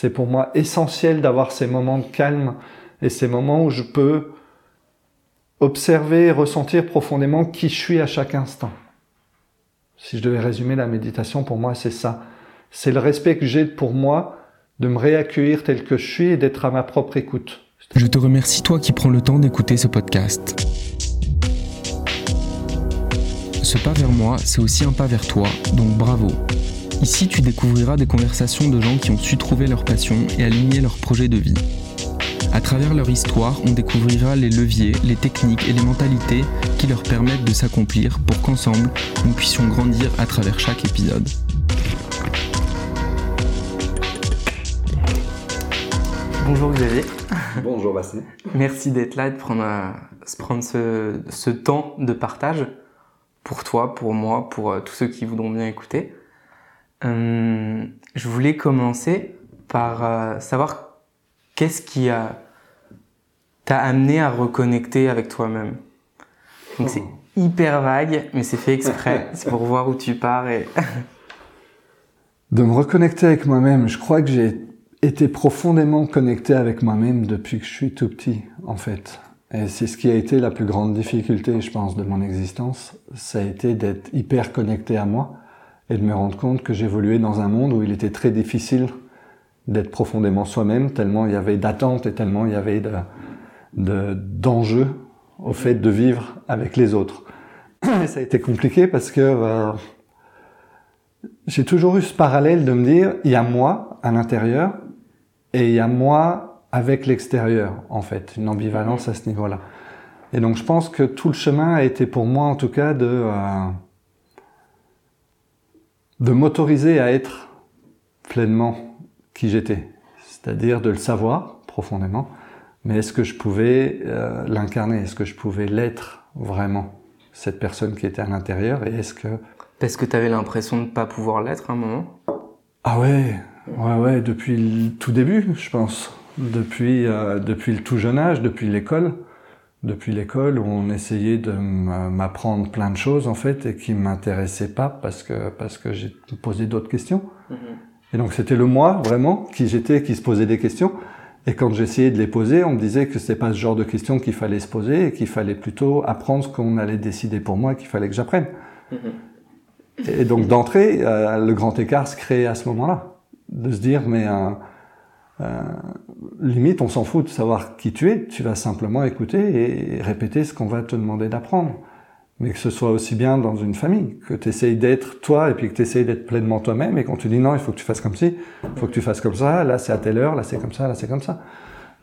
c'est pour moi essentiel d'avoir ces moments de calme et ces moments où je peux observer et ressentir profondément qui je suis à chaque instant. Si je devais résumer la méditation, pour moi, c'est ça. C'est le respect que j'ai pour moi de me réaccueillir tel que je suis et d'être à ma propre écoute. Je te remercie toi qui prends le temps d'écouter ce podcast. Ce pas vers moi, c'est aussi un pas vers toi, donc bravo. Ici, tu découvriras des conversations de gens qui ont su trouver leur passion et aligner leur projet de vie. À travers leur histoire, on découvrira les leviers, les techniques et les mentalités qui leur permettent de s'accomplir pour qu'ensemble, nous puissions grandir à travers chaque épisode. Bonjour Xavier. Bonjour Bastien. Merci d'être là et de prendre, prendre ce, temps de partage pour toi, pour moi, pour euh, tous ceux qui voudront bien écouter. Euh, je voulais commencer par euh, savoir qu'est-ce qui t'a amené à reconnecter avec toi-même. Donc c'est oh. hyper vague, mais c'est fait exprès. c'est pour voir où tu pars et. de me reconnecter avec moi-même. Je crois que j'ai été profondément connecté avec moi-même depuis que je suis tout petit, en fait. Et c'est ce qui a été la plus grande difficulté, je pense, de mon existence. Ça a été d'être hyper connecté à moi et de me rendre compte que j'évoluais dans un monde où il était très difficile d'être profondément soi-même, tellement il y avait d'attentes et tellement il y avait de, d'enjeux au fait de vivre avec les autres. Et ça a été compliqué parce que euh, j'ai toujours eu ce parallèle de me dire, il y a moi à l'intérieur et il y a moi avec l'extérieur, en fait, une ambivalence à ce niveau-là. Et donc je pense que tout le chemin a été pour moi, en tout cas, de, euh, de m'autoriser à être pleinement qui j'étais, c'est-à-dire de le savoir profondément, mais est-ce que je pouvais euh, l'incarner, est-ce que je pouvais l'être vraiment, cette personne qui était à l'intérieur, et est-ce que... Parce que tu avais l'impression de ne pas pouvoir l'être à un moment? Ah ouais, Ouais, ouais, depuis le tout début, je pense. Depuis, euh, depuis le tout jeune âge, depuis l'école. Depuis l'école où on essayait de m'apprendre plein de choses, en fait, et qui m'intéressaient pas parce que, parce que j'ai posé d'autres questions. Mm-hmm. Et donc c'était le moi, vraiment, qui j'étais, qui se posait des questions. Et quand j'essayais de les poser, on me disait que c'était pas ce genre de questions qu'il fallait se poser et qu'il fallait plutôt apprendre ce qu'on allait décider pour moi, qu'il fallait que j'apprenne. Mm-hmm. Et donc d'entrée, euh, le grand écart se crée à ce moment-là de se dire mais euh, euh, limite on s'en fout de savoir qui tu es, tu vas simplement écouter et répéter ce qu'on va te demander d'apprendre. Mais que ce soit aussi bien dans une famille, que tu essayes d'être toi et puis que tu essayes d'être pleinement toi-même et qu'on te dit non, il faut que tu fasses comme ci, il faut que tu fasses comme ça, là c'est à telle heure, là c'est comme ça, là c'est comme ça.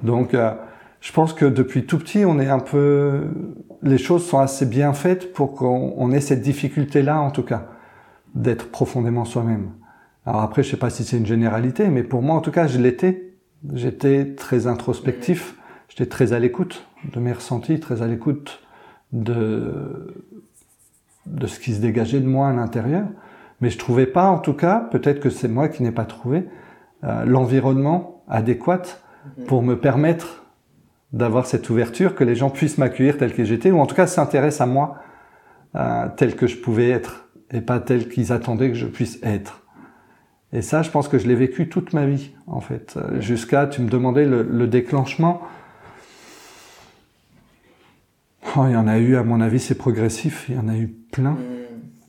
Donc euh, je pense que depuis tout petit, on est un peu, les choses sont assez bien faites pour qu'on ait cette difficulté-là en tout cas, d'être profondément soi-même. Alors après, je sais pas si c'est une généralité, mais pour moi, en tout cas, je l'étais. J'étais très introspectif, j'étais très à l'écoute de mes ressentis, très à l'écoute de, de ce qui se dégageait de moi à l'intérieur. Mais je trouvais pas, en tout cas, peut-être que c'est moi qui n'ai pas trouvé, euh, l'environnement adéquat pour me permettre d'avoir cette ouverture, que les gens puissent m'accueillir tel que j'étais, ou en tout cas s'intéressent à moi euh, tel que je pouvais être, et pas tel qu'ils attendaient que je puisse être. Et ça, je pense que je l'ai vécu toute ma vie, en fait. Euh, jusqu'à, tu me demandais le, déclenchement. Oh, il y en a eu, à mon avis, c'est progressif. Il y en a eu plein. Mm.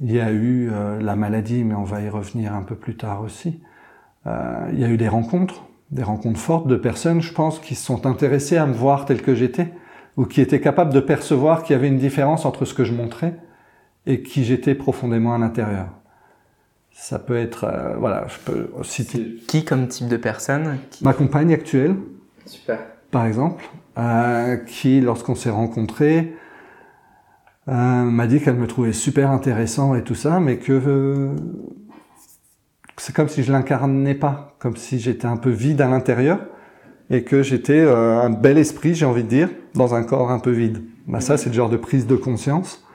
Il y a eu euh, la maladie, mais on va y revenir un peu plus tard aussi. Euh, il y a eu des rencontres, des rencontres fortes de personnes, je pense, qui se sont intéressées à me voir tel que j'étais, ou qui étaient capables de percevoir qu'il y avait une différence entre ce que je montrais et qui j'étais profondément à l'intérieur. Ça peut être, euh, voilà, je peux citer. Qui comme type de personne Ma compagne actuelle. Super. Par exemple, euh, qui, lorsqu'on s'est rencontrés, euh, m'a dit qu'elle me trouvait super intéressant et tout ça, mais que c'est comme si je l'incarnais pas, comme si j'étais un peu vide à l'intérieur et que j'étais un bel esprit, j'ai envie de dire, dans un corps un peu vide. Bah, ça, c'est le genre de prise de conscience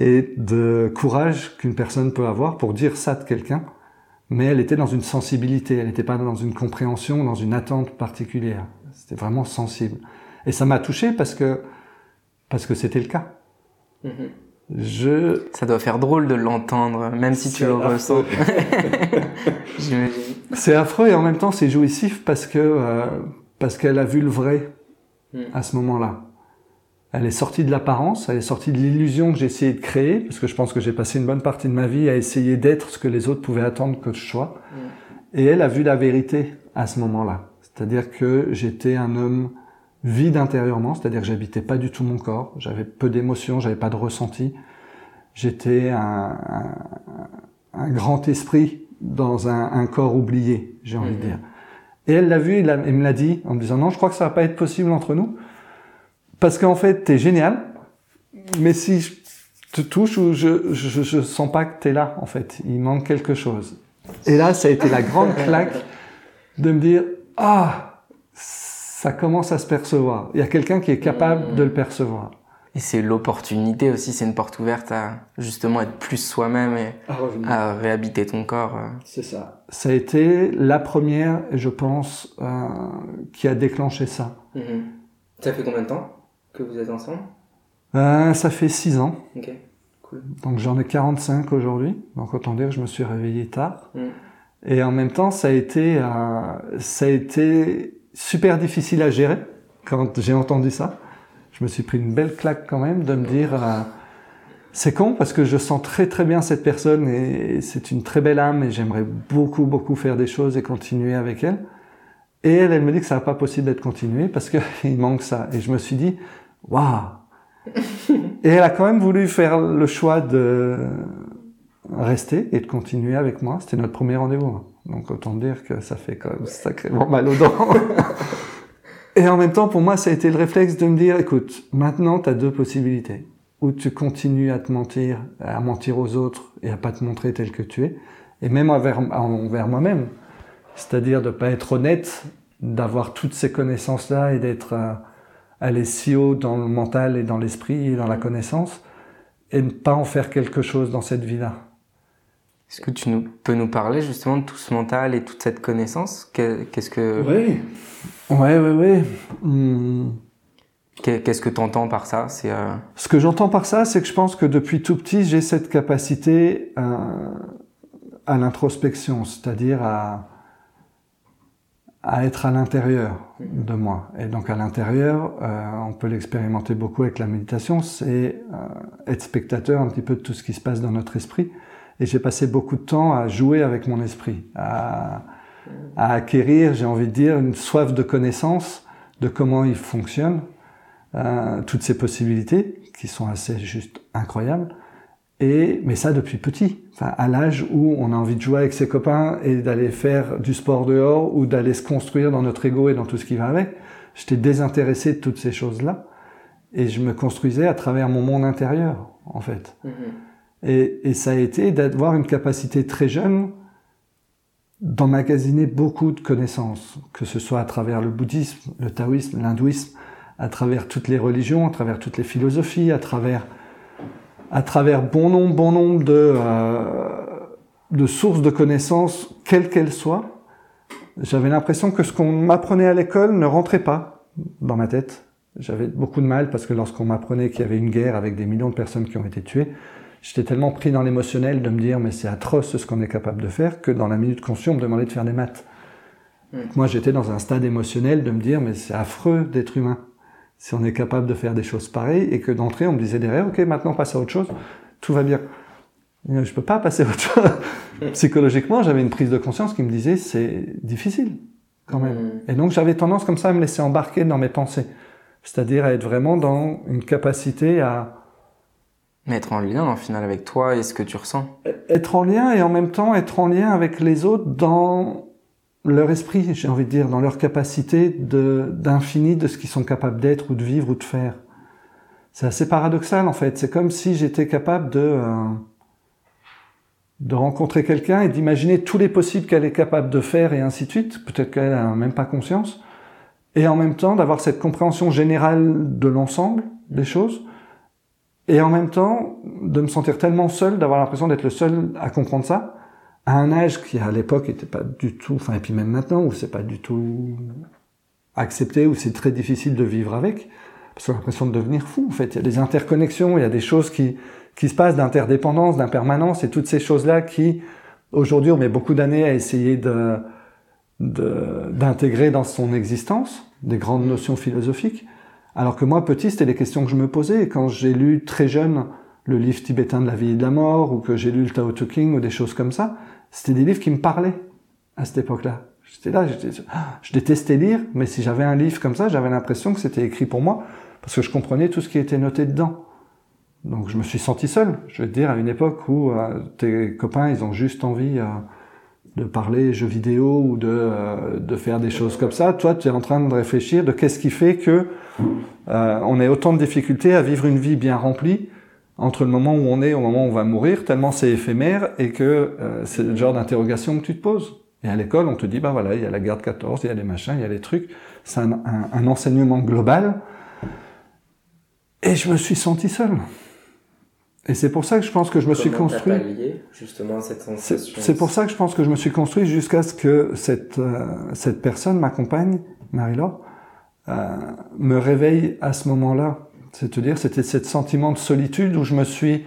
et de courage qu'une personne peut avoir pour dire ça de quelqu'un, mais elle était dans une sensibilité, elle n'était pas dans une compréhension, dans une attente particulière. C'était vraiment sensible. Et ça m'a touché parce que parce que c'était le cas. Mm-hmm. Je... Ça doit faire drôle de l'entendre, même si tu le ressens. C'est affreux et en même temps c'est jouissif parce que euh, parce qu'elle a vu le vrai Mm. à ce moment-là. Elle est sortie de l'apparence, elle est sortie de l'illusion que j'ai essayé de créer, parce que je pense que j'ai passé une bonne partie de ma vie à essayer d'être ce que les autres pouvaient attendre que je sois. Et elle a vu la vérité à ce moment-là. C'est-à-dire que j'étais un homme vide intérieurement, c'est-à-dire que j'habitais pas du tout mon corps, j'avais peu d'émotions, j'avais pas de ressenti. J'étais un, un, un grand esprit dans un, un corps oublié, j'ai envie de Mhm. dire. Et elle l'a vu, et elle me l'a dit en me disant non, je crois que ça va pas être possible entre nous, parce qu'en fait t'es génial, mais si je te touche ou je, je, je sens pas que t'es là, en fait, il manque quelque chose. Et là, ça a été la grande claque de me dire ah, ça commence à se percevoir. Il y a quelqu'un qui est capable de le percevoir. Et c'est l'opportunité aussi, c'est une porte ouverte à justement être plus soi-même et à réhabiter ton corps. euh. C'est ça. Ça a été la première, je pense, euh, qui a déclenché ça. Ça fait combien de temps? Que vous êtes ensemble Euh, ça fait six ans, Ok, cool. donc j'en ai 45 aujourd'hui. Donc autant dire que je me suis réveillé tard. Mm. Et en même temps, ça a été, euh, ça a été super difficile à gérer quand j'ai entendu ça. Je me suis pris une belle claque quand même de me dire, euh, c'est con parce que je sens très très bien cette personne et c'est une très belle âme et j'aimerais beaucoup beaucoup faire des choses et continuer avec elle. Et elle, elle me dit que ça n'est pas possible d'être continué parce qu'il manque ça. Et je me suis dit, waouh. Et elle a quand même voulu faire le choix de rester et de continuer avec moi. C'était notre premier rendez-vous. hein. Donc autant dire que ça fait quand même sacrément mal aux dents. et en même temps, pour moi, ça a été le réflexe de me dire, écoute, maintenant, tu as deux possibilités. Ou tu continues à te mentir, à mentir aux autres et à pas te montrer tel que tu es, et même envers, envers moi-même. C'est-à-dire de pas être honnête, d'avoir toutes ces connaissances-là et d'être euh, aller si haut dans le mental et dans l'esprit et dans la connaissance, et ne pas en faire quelque chose dans cette vie-là. Est-ce que tu nous, peux nous parler justement de tout ce mental et toute cette connaissance? Que- Qu'est-ce que Oui. Ouais. Hum. qu'est- qu'est-ce que tu entends par ça? C'est euh, Ce que j'entends par ça, c'est que je pense que depuis tout petit, j'ai cette capacité euh, à l'introspection, c'est-à-dire à, à être à l'intérieur de moi. Et donc à l'intérieur, euh, on peut l'expérimenter beaucoup avec la méditation, c'est euh, être spectateur un petit peu de tout ce qui se passe dans notre esprit. Et j'ai passé beaucoup de temps à jouer avec mon esprit, à, acquérir, j'ai envie de dire, une soif de connaissance de comment il fonctionne, euh, toutes ces possibilités qui sont assez juste incroyables. Et mais ça depuis petit, enfin à l'âge où on a envie de jouer avec ses copains et d'aller faire du sport dehors ou d'aller se construire dans notre ego et dans tout ce qui va avec. J'étais désintéressé de toutes ces choses-là et je me construisais à travers mon monde intérieur en fait. Et, et ça a été d'avoir une capacité très jeune d'emmagasiner beaucoup de connaissances, que ce soit à travers le bouddhisme, le taoïsme, l'hindouisme, à travers toutes les religions, à travers toutes les philosophies, à travers, à travers bon nombre, bon nombre de, euh, de sources de connaissances, quelles qu'elles soient. J'avais l'impression que ce qu'on m'apprenait à l'école ne rentrait pas dans ma tête. J'avais beaucoup de mal parce que lorsqu'on m'apprenait qu'il y avait une guerre avec des millions de personnes qui ont été tuées, j'étais tellement pris dans l'émotionnel de me dire mais c'est atroce ce qu'on est capable de faire que dans la minute consciente on me demandait de faire des maths. Mm. Moi j'étais dans un stade émotionnel de me dire mais c'est affreux d'être humain si on est capable de faire des choses pareilles et que d'entrée on me disait derrière ok maintenant passe à autre chose, tout va bien. Je peux pas passer à autre chose. Psychologiquement j'avais une prise de conscience qui me disait c'est difficile quand même. Mm. Et donc j'avais tendance comme ça à me laisser embarquer dans mes pensées. C'est-à-dire à être vraiment dans une capacité à Mettre en lien, en final, avec toi et ce que tu ressens. être en lien et en même temps être en lien avec les autres dans leur esprit, j'ai envie de dire, dans leur capacité de, d'infini de ce qu'ils sont capables d'être ou de vivre ou de faire. C'est assez paradoxal en fait. C'est comme si j'étais capable de, euh, de rencontrer quelqu'un et d'imaginer tous les possibles qu'elle est capable de faire et ainsi de suite. Peut-être qu'elle n'a même pas conscience. Et en même temps d'avoir cette compréhension générale de l'ensemble des choses. Et en même temps de me sentir tellement seul, d'avoir l'impression d'être le seul à comprendre ça, à un âge qui à l'époque était pas du tout, enfin et puis même maintenant où c'est pas du tout accepté, où c'est très difficile de vivre avec, parce qu'on a l'impression de devenir fou. En fait, il y a des interconnexions, il y a des choses qui qui se passent d'interdépendance, d'impermanence, et toutes ces choses-là qui aujourd'hui on met beaucoup d'années à essayer d'intégrer dans son existence des grandes notions philosophiques. Alors que moi, petit, c'était les questions que je me posais. Quand j'ai lu très jeune le livre tibétain de la vie et de la mort, ou que j'ai lu le Tao Te King, ou des choses comme ça, c'était des livres qui me parlaient à cette époque-là. J'étais là, je détestais lire, mais si j'avais un livre comme ça, j'avais l'impression que c'était écrit pour moi, parce que je comprenais tout ce qui était noté dedans. Donc je me suis senti seul, je vais te dire, à une époque où euh, tes copains, ils ont juste envie euh, de parler jeux vidéo ou de, euh, de faire des choses comme ça. Toi, tu es en train de réfléchir de qu'est-ce qui fait que on ait autant de difficultés à vivre une vie bien remplie entre le moment où on est et au moment où on va mourir, tellement c'est éphémère et que c'est le genre d'interrogation que tu te poses. Et à l'école, on te dit, bah voilà, il y a la guerre de 14, il y a les machins, il y a les trucs. C'est un, un enseignement global. Et je me suis senti seul. Et c'est pour ça que je pense que je me suis construit. justement cette sensation. C'est pour ça que je pense que je me suis construit jusqu'à ce que cette euh, cette personne, ma compagne, Marie-Laure, euh, me réveille à ce moment-là. C'est-à-dire, c'était ce sentiment de solitude où je me suis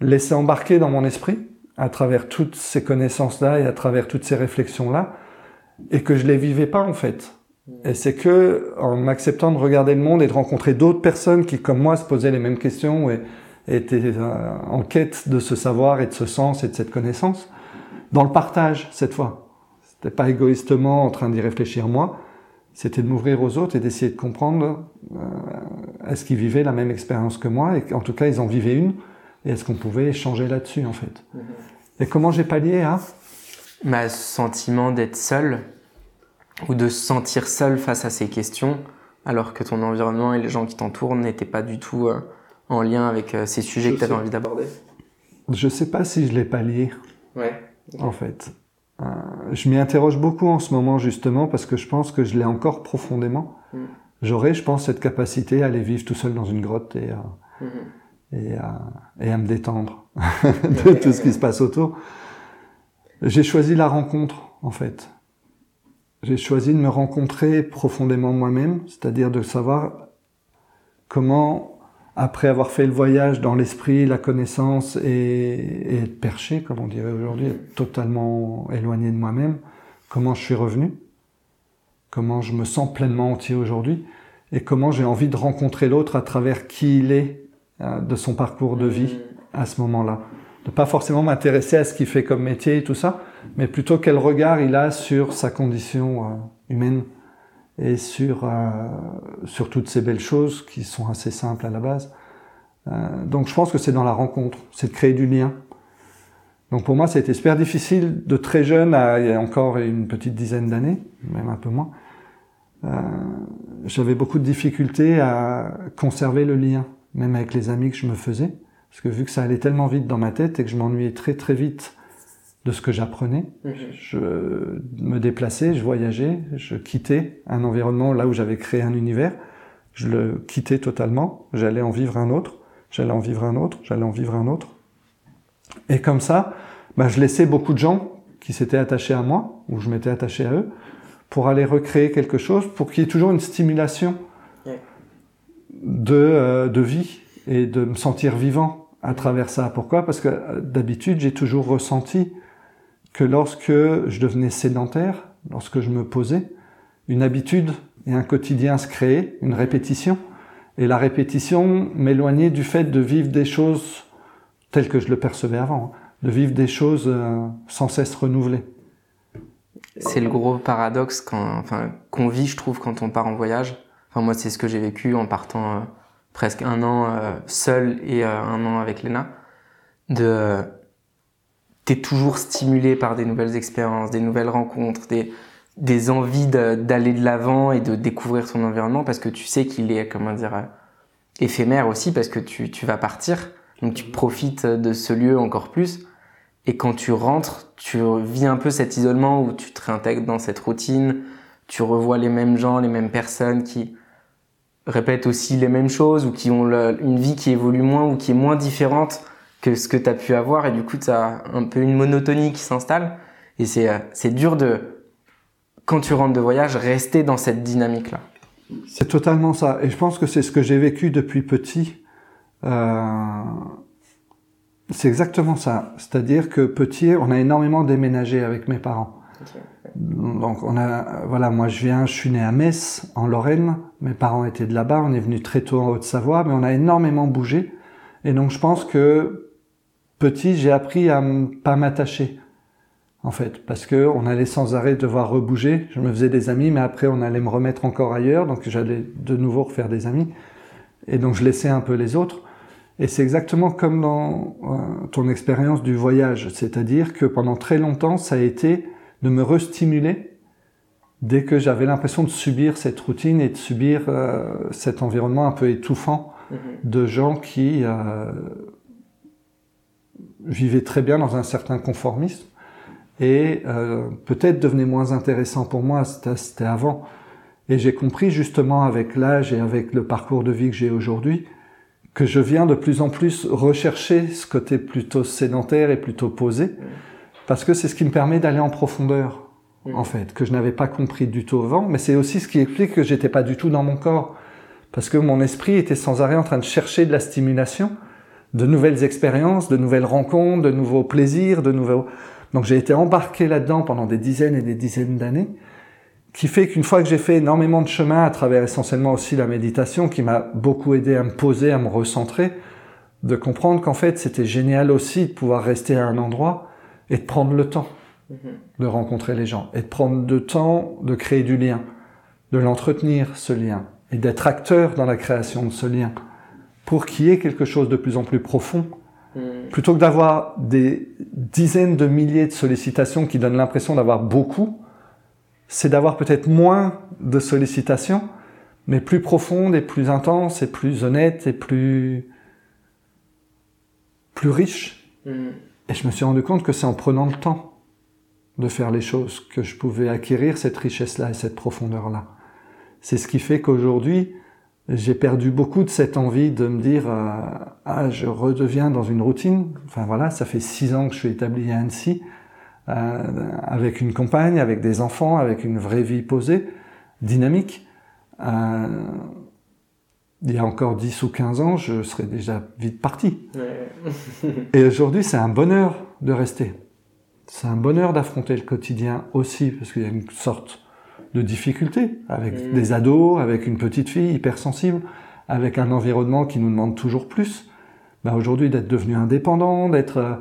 laissé embarquer dans mon esprit à travers toutes ces connaissances-là et à travers toutes ces réflexions-là, et que je les vivais pas en fait. Mm. Et c'est que en m'acceptant de regarder le monde et de rencontrer d'autres personnes qui, comme moi, se posaient les mêmes questions et, étaient euh, en quête de ce savoir et de ce sens et de cette connaissance, dans le partage cette fois. C'était pas égoïstement en train d'y réfléchir moi, c'était de m'ouvrir aux autres et d'essayer de comprendre euh, est-ce qu'ils vivaient la même expérience que moi et en tout cas ils en vivaient une et est-ce qu'on pouvait échanger là-dessus en fait. Mm-hmm. Et comment j'ai pallié à? Ma sentiment d'être seul ou de se sentir seul face à ces questions alors que ton environnement et les gens qui t'entourent n'étaient pas du tout euh, en lien avec euh, ces sujets que tu avais envie d'aborder Je sais pas si je l'ai pallié. Ouais. En fait. Euh, je m'y interroge beaucoup en ce moment justement parce que je pense que je l'ai encore profondément. Mm. J'aurais, je pense, cette capacité à aller vivre tout seul dans une grotte et mm-hmm. et à, et à me détendre de tout ce qui se passe autour. J'ai choisi la rencontre, en fait. J'ai choisi de me rencontrer profondément moi-même, c'est-à-dire de savoir comment après avoir fait le voyage dans l'esprit, la connaissance et, être perché, comme on dirait aujourd'hui, totalement éloigné de moi-même, comment je suis revenu, comment je me sens pleinement entier aujourd'hui et comment j'ai envie de rencontrer l'autre à travers qui il est euh, de son parcours de vie à ce moment-là. De pas forcément m'intéresser à ce qu'il fait comme métier et tout ça, mais plutôt quel regard il a sur sa condition euh, humaine et sur, euh, sur toutes ces belles choses qui sont assez simples à la base. Euh, donc je pense que c'est dans la rencontre, c'est de créer du lien. Donc pour moi, ça a été super difficile de très jeune à il y a encore une petite dizaine d'années, même un peu moins. Euh, J'avais beaucoup de difficultés à conserver le lien, même avec les amis que je me faisais, parce que vu que ça allait tellement vite dans ma tête et que je m'ennuyais très très vite de ce que j'apprenais. Mhm. Je me déplaçais, je voyageais, je quittais un environnement là où j'avais créé un univers. Je le quittais totalement. J'allais en vivre un autre. J'allais en vivre un autre. J'allais en vivre un autre. Et comme ça, bah, je laissais beaucoup de gens qui s'étaient attachés à moi, ou je m'étais attaché à eux, pour aller recréer quelque chose, pour qu'il y ait toujours une stimulation de, euh, de vie et de me sentir vivant à travers ça. Pourquoi? Parce que euh, d'habitude, j'ai toujours ressenti que lorsque je devenais sédentaire, lorsque je me posais, une habitude et un quotidien se créaient, une répétition. Et la répétition m'éloignait du fait de vivre des choses telles que je le percevais avant, de vivre des choses euh, sans cesse renouvelées. C'est le gros paradoxe qu'on vit, je trouve, quand on part en voyage. Enfin, moi, c'est ce que j'ai vécu en partant euh, presque un an euh, seul et un an avec Léna. De t'es toujours stimulé par des nouvelles expériences, des nouvelles rencontres, des, des envies d'aller de l'avant et de découvrir ton environnement parce que tu sais qu'il est, comment dire, euh, éphémère aussi parce que tu, tu vas partir. Donc tu profites de ce lieu encore plus. Et quand tu rentres, tu vis un peu cet isolement où tu te réintègres dans cette routine, tu revois les mêmes gens, les mêmes personnes qui répètent aussi les mêmes choses ou qui ont une vie qui évolue moins ou qui est moins différente que ce que tu as pu avoir et du coup tu as un peu une monotonie qui s'installe et c'est euh, c'est dur de quand tu rentres de voyage rester dans cette dynamique là. C'est totalement ça et je pense que c'est ce que j'ai vécu depuis petit. Euh, c'est exactement ça. C'est-à-dire que petit, on a énormément déménagé avec mes parents. Donc on a, voilà, moi je viens, je suis né à Metz, en Lorraine. Mes parents étaient de là-bas. On est venu très tôt en Haute-Savoie, mais on a énormément bougé. Et donc je pense que petit, j'ai appris à pas m'attacher, en fait, parce que on allait sans arrêt devoir rebouger. Je me faisais des amis, mais après on allait me remettre encore ailleurs, donc j'allais de nouveau refaire des amis. Et donc je laissais un peu les autres. Et c'est exactement comme dans euh, ton expérience du voyage, c'est-à-dire que pendant très longtemps, ça a été de me restimuler dès que j'avais l'impression de subir cette routine et de subir euh, cet environnement un peu étouffant mm-hmm. de gens qui euh, vivaient très bien dans un certain conformisme et euh, peut-être devenaient moins intéressants pour moi, c'était avant. Et j'ai compris justement avec l'âge et avec le parcours de vie que j'ai aujourd'hui que je viens de plus en plus rechercher ce côté plutôt sédentaire et plutôt posé, parce que c'est ce qui me permet d'aller en profondeur, en fait, que je n'avais pas compris du tout avant, mais c'est aussi ce qui explique que j'étais pas du tout dans mon corps, parce que mon esprit était sans arrêt en train de chercher de la stimulation, de nouvelles expériences, de nouvelles rencontres, de nouveaux plaisirs, de nouveaux... Donc j'ai été embarqué là-dedans pendant des dizaines et des dizaines d'années, qui fait qu'une fois que j'ai fait énormément de chemin à travers essentiellement aussi la méditation, qui m'a beaucoup aidé à me poser, à me recentrer, de comprendre qu'en fait c'était génial aussi de pouvoir rester à un endroit et de prendre le temps mhm. de rencontrer les gens et de prendre le temps de créer du lien, de l'entretenir ce lien et d'être acteur dans la création de ce lien pour qu'il y ait quelque chose de plus en plus profond mhm. plutôt que d'avoir des dizaines de milliers de sollicitations qui donnent l'impression d'avoir beaucoup c'est d'avoir peut-être moins de sollicitations, mais plus profondes et plus intenses et plus honnêtes et plus plus riches. Mm. Et je me suis rendu compte que c'est en prenant le temps de faire les choses que je pouvais acquérir cette richesse-là et cette profondeur-là. C'est ce qui fait qu'aujourd'hui, j'ai perdu beaucoup de cette envie de me dire euh, ah je redeviens dans une routine. Enfin voilà, ça fait six ans que je suis établi à Annecy. Euh, avec une compagne, avec des enfants, avec une vraie vie posée, dynamique. Euh, il y a encore 10 ou 15 ans, je serais déjà vite parti. Et aujourd'hui, c'est un bonheur de rester. C'est un bonheur d'affronter le quotidien aussi, parce qu'il y a une sorte de difficulté avec mm. des ados, avec une petite fille hypersensible, avec un environnement qui nous demande toujours plus. Bah aujourd'hui, d'être devenu indépendant, d'être euh,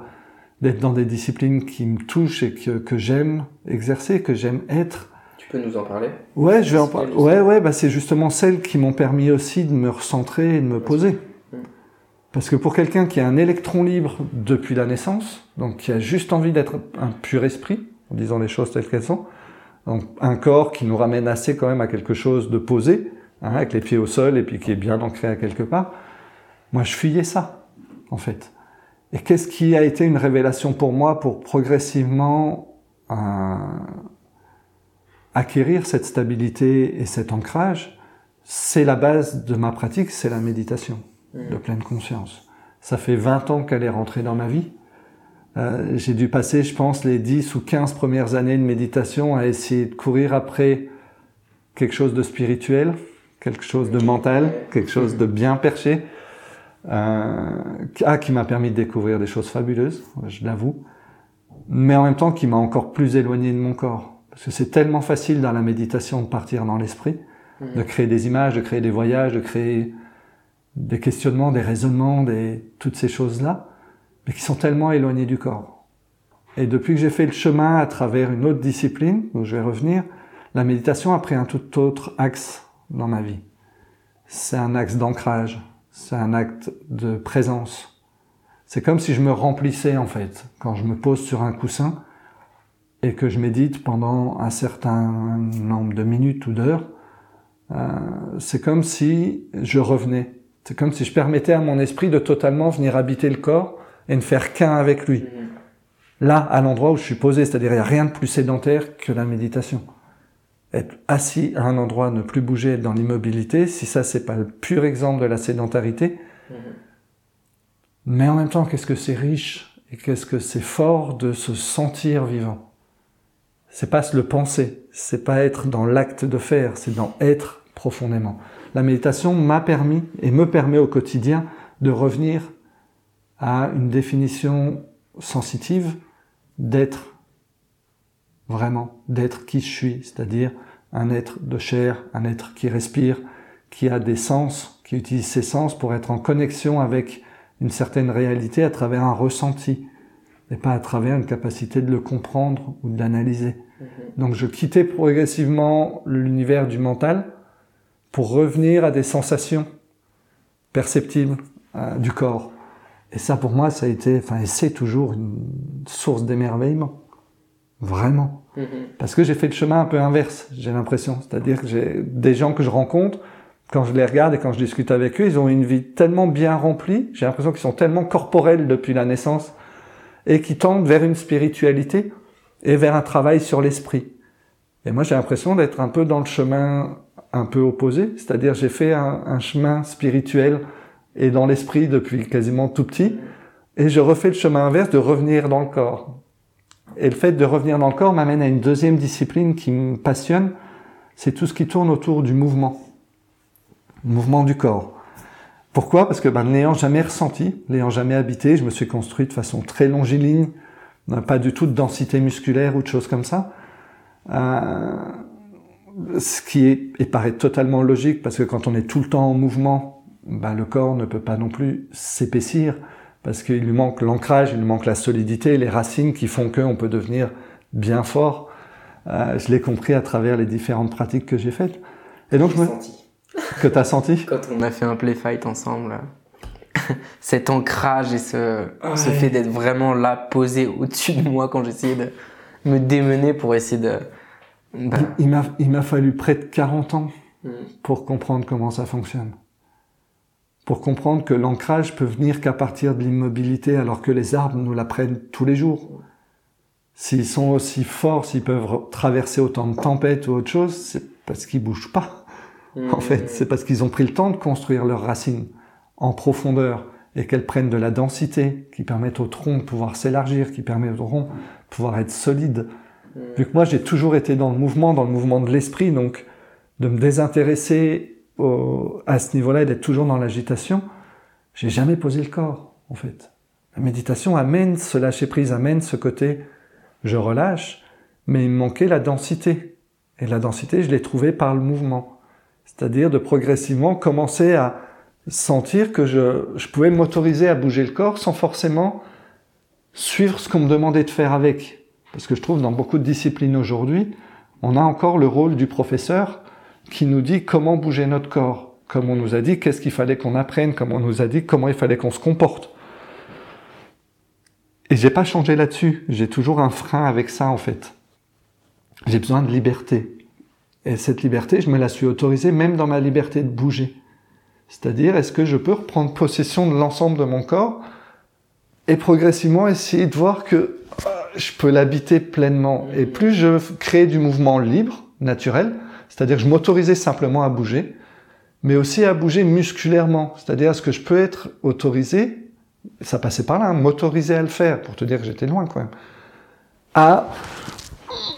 d'être dans des disciplines qui me touchent et que, que j'aime exercer, que j'aime être. Tu peux nous en parler? Ouais, je vais en parler. Ouais, ouais, bah c'est justement celles qui m'ont permis aussi de me recentrer et de me poser. Mm. Parce que pour quelqu'un qui a un électron libre depuis la naissance, donc qui a juste envie d'être un pur esprit, en disant les choses telles qu'elles sont, donc un corps qui nous ramène assez quand même à quelque chose de posé, hein, avec les pieds au sol et puis qui est bien ancré à quelque part, moi je fuyais ça, en fait. Et qu'est-ce qui a été une révélation pour moi pour progressivement euh, acquérir cette stabilité et cet ancrage? C'est la base de ma pratique, c'est la méditation mmh. de pleine conscience. Ça fait 20 ans qu'elle est rentrée dans ma vie. Euh, j'ai dû passer, je pense, les 10 ou 15 premières années de méditation à essayer de courir après quelque chose de spirituel, quelque chose de mental, quelque chose de bien perché, euh, ah, qui m'a permis de découvrir des choses fabuleuses, je l'avoue, mais en même temps qui m'a encore plus éloigné de mon corps. Parce que c'est tellement facile dans la méditation de partir dans l'esprit, de mmh. créer des images, de créer des voyages, de créer des questionnements, des raisonnements, des, toutes ces choses-là, mais qui sont tellement éloignés du corps. Et depuis que j'ai fait le chemin à travers une autre discipline, où je vais revenir, la méditation a pris un tout autre axe dans ma vie. C'est un axe d'ancrage, c'est un acte de présence. C'est comme si je me remplissais en fait, quand je me pose sur un coussin et que je médite pendant un certain nombre de minutes ou d'heures. Euh, c'est comme si je revenais. C'est comme si je permettais à mon esprit de totalement venir habiter le corps et ne faire qu'un avec lui. Mm-hmm. Là, à l'endroit où je suis posé, c'est-à-dire il n'y a rien de plus sédentaire que la méditation être assis à un endroit, ne plus bouger, être dans l'immobilité, si ça c'est pas le pur exemple de la sédentarité, mm-hmm. mais en même temps qu'est-ce que c'est riche et qu'est-ce que c'est fort de se sentir vivant? C'est pas se le penser, c'est pas être dans l'acte de faire, c'est dans être profondément. La méditation m'a permis et me permet au quotidien de revenir à une définition sensitive d'être vraiment, d'être qui je suis, c'est-à-dire un être de chair, un être qui respire, qui a des sens, qui utilise ses sens pour être en connexion avec une certaine réalité à travers un ressenti et pas à travers une capacité de le comprendre ou de l'analyser. Mhm. Donc je quittais progressivement l'univers du mental pour revenir à des sensations perceptibles euh, du corps. Et ça pour moi, ça a été, enfin, et c'est toujours une source d'émerveillement. Vraiment. Mhm. Parce que j'ai fait le chemin un peu inverse, j'ai l'impression. C'est-à-dire que j'ai des gens que je rencontre, quand je les regarde et quand je discute avec eux, ils ont une vie tellement bien remplie, j'ai l'impression qu'ils sont tellement corporels depuis la naissance, et qui tendent vers une spiritualité et vers un travail sur l'esprit. Et moi, j'ai l'impression d'être un peu dans le chemin un peu opposé, c'est-à-dire j'ai fait un, un, chemin spirituel et dans l'esprit depuis quasiment tout petit, et je refais le chemin inverse de revenir dans le corps. Et le fait de revenir dans le corps m'amène à une deuxième discipline qui me passionne, c'est tout ce qui tourne autour du mouvement, mouvement du corps. Pourquoi? Parce que ben, n'ayant jamais ressenti, n'ayant jamais habité, je me suis construit de façon très longiligne, pas du tout de densité musculaire ou de choses comme ça. Euh, ce qui est, et paraît totalement logique parce que quand on est tout le temps en mouvement, ben, le corps ne peut pas non plus s'épaissir parce qu'il lui manque l'ancrage, il lui manque la solidité, les racines qui font qu'on peut devenir bien fort. Euh, je l'ai compris à travers les différentes pratiques que j'ai faites. Et donc, senti. Que t'as senti? Quand on a fait un play fight ensemble, cet ancrage et ce, ce fait d'être vraiment là, posé au-dessus de moi quand j'essayais de me démener pour essayer de. Bah... Il, il m'a fallu près de 40 ans mm. pour comprendre comment ça fonctionne pour comprendre que l'ancrage peut venir qu'à partir de l'immobilité, alors que les arbres nous la prennent tous les jours. S'ils sont aussi forts, s'ils peuvent traverser autant de tempêtes ou autre chose, c'est parce qu'ils bougent pas. En fait, c'est parce qu'ils ont pris le temps de construire leurs racines en profondeur et qu'elles prennent de la densité qui permettent au tronc de pouvoir s'élargir, qui permet au tronc de pouvoir être solide. Vu que moi j'ai toujours été dans le mouvement, dans le mouvement de l'esprit, donc de me désintéresser à ce niveau-là et d'être toujours dans l'agitation, j'ai jamais posé le corps, en fait. La méditation amène ce lâcher prise, amène ce côté je relâche, mais il me manquait la densité. Et la densité, je l'ai trouvée par le mouvement. C'est-à-dire de progressivement commencer à sentir que je, je pouvais m'autoriser à bouger le corps sans forcément suivre ce qu'on me demandait de faire avec. Parce que je trouve dans beaucoup de disciplines aujourd'hui, on a encore le rôle du professeur qui nous dit comment bouger notre corps, comme on nous a dit qu'est-ce qu'il fallait qu'on apprenne, comme on nous a dit comment il fallait qu'on se comporte. Et j'ai pas changé là-dessus. J'ai toujours un frein avec ça, en fait. J'ai besoin de liberté. Et cette liberté, je me la suis autorisée même dans ma liberté de bouger. C'est-à-dire, est-ce que je peux reprendre possession de l'ensemble de mon corps et progressivement essayer de voir que ah, je peux l'habiter pleinement. Et plus je crée du mouvement libre, naturel, c'est-à-dire que je m'autorisais simplement à bouger, mais aussi à bouger musculairement. C'est-à-dire est-ce que je peux être autorisé, ça passait par là, hein, m'autoriser à le faire, pour te dire que j'étais loin quand même, à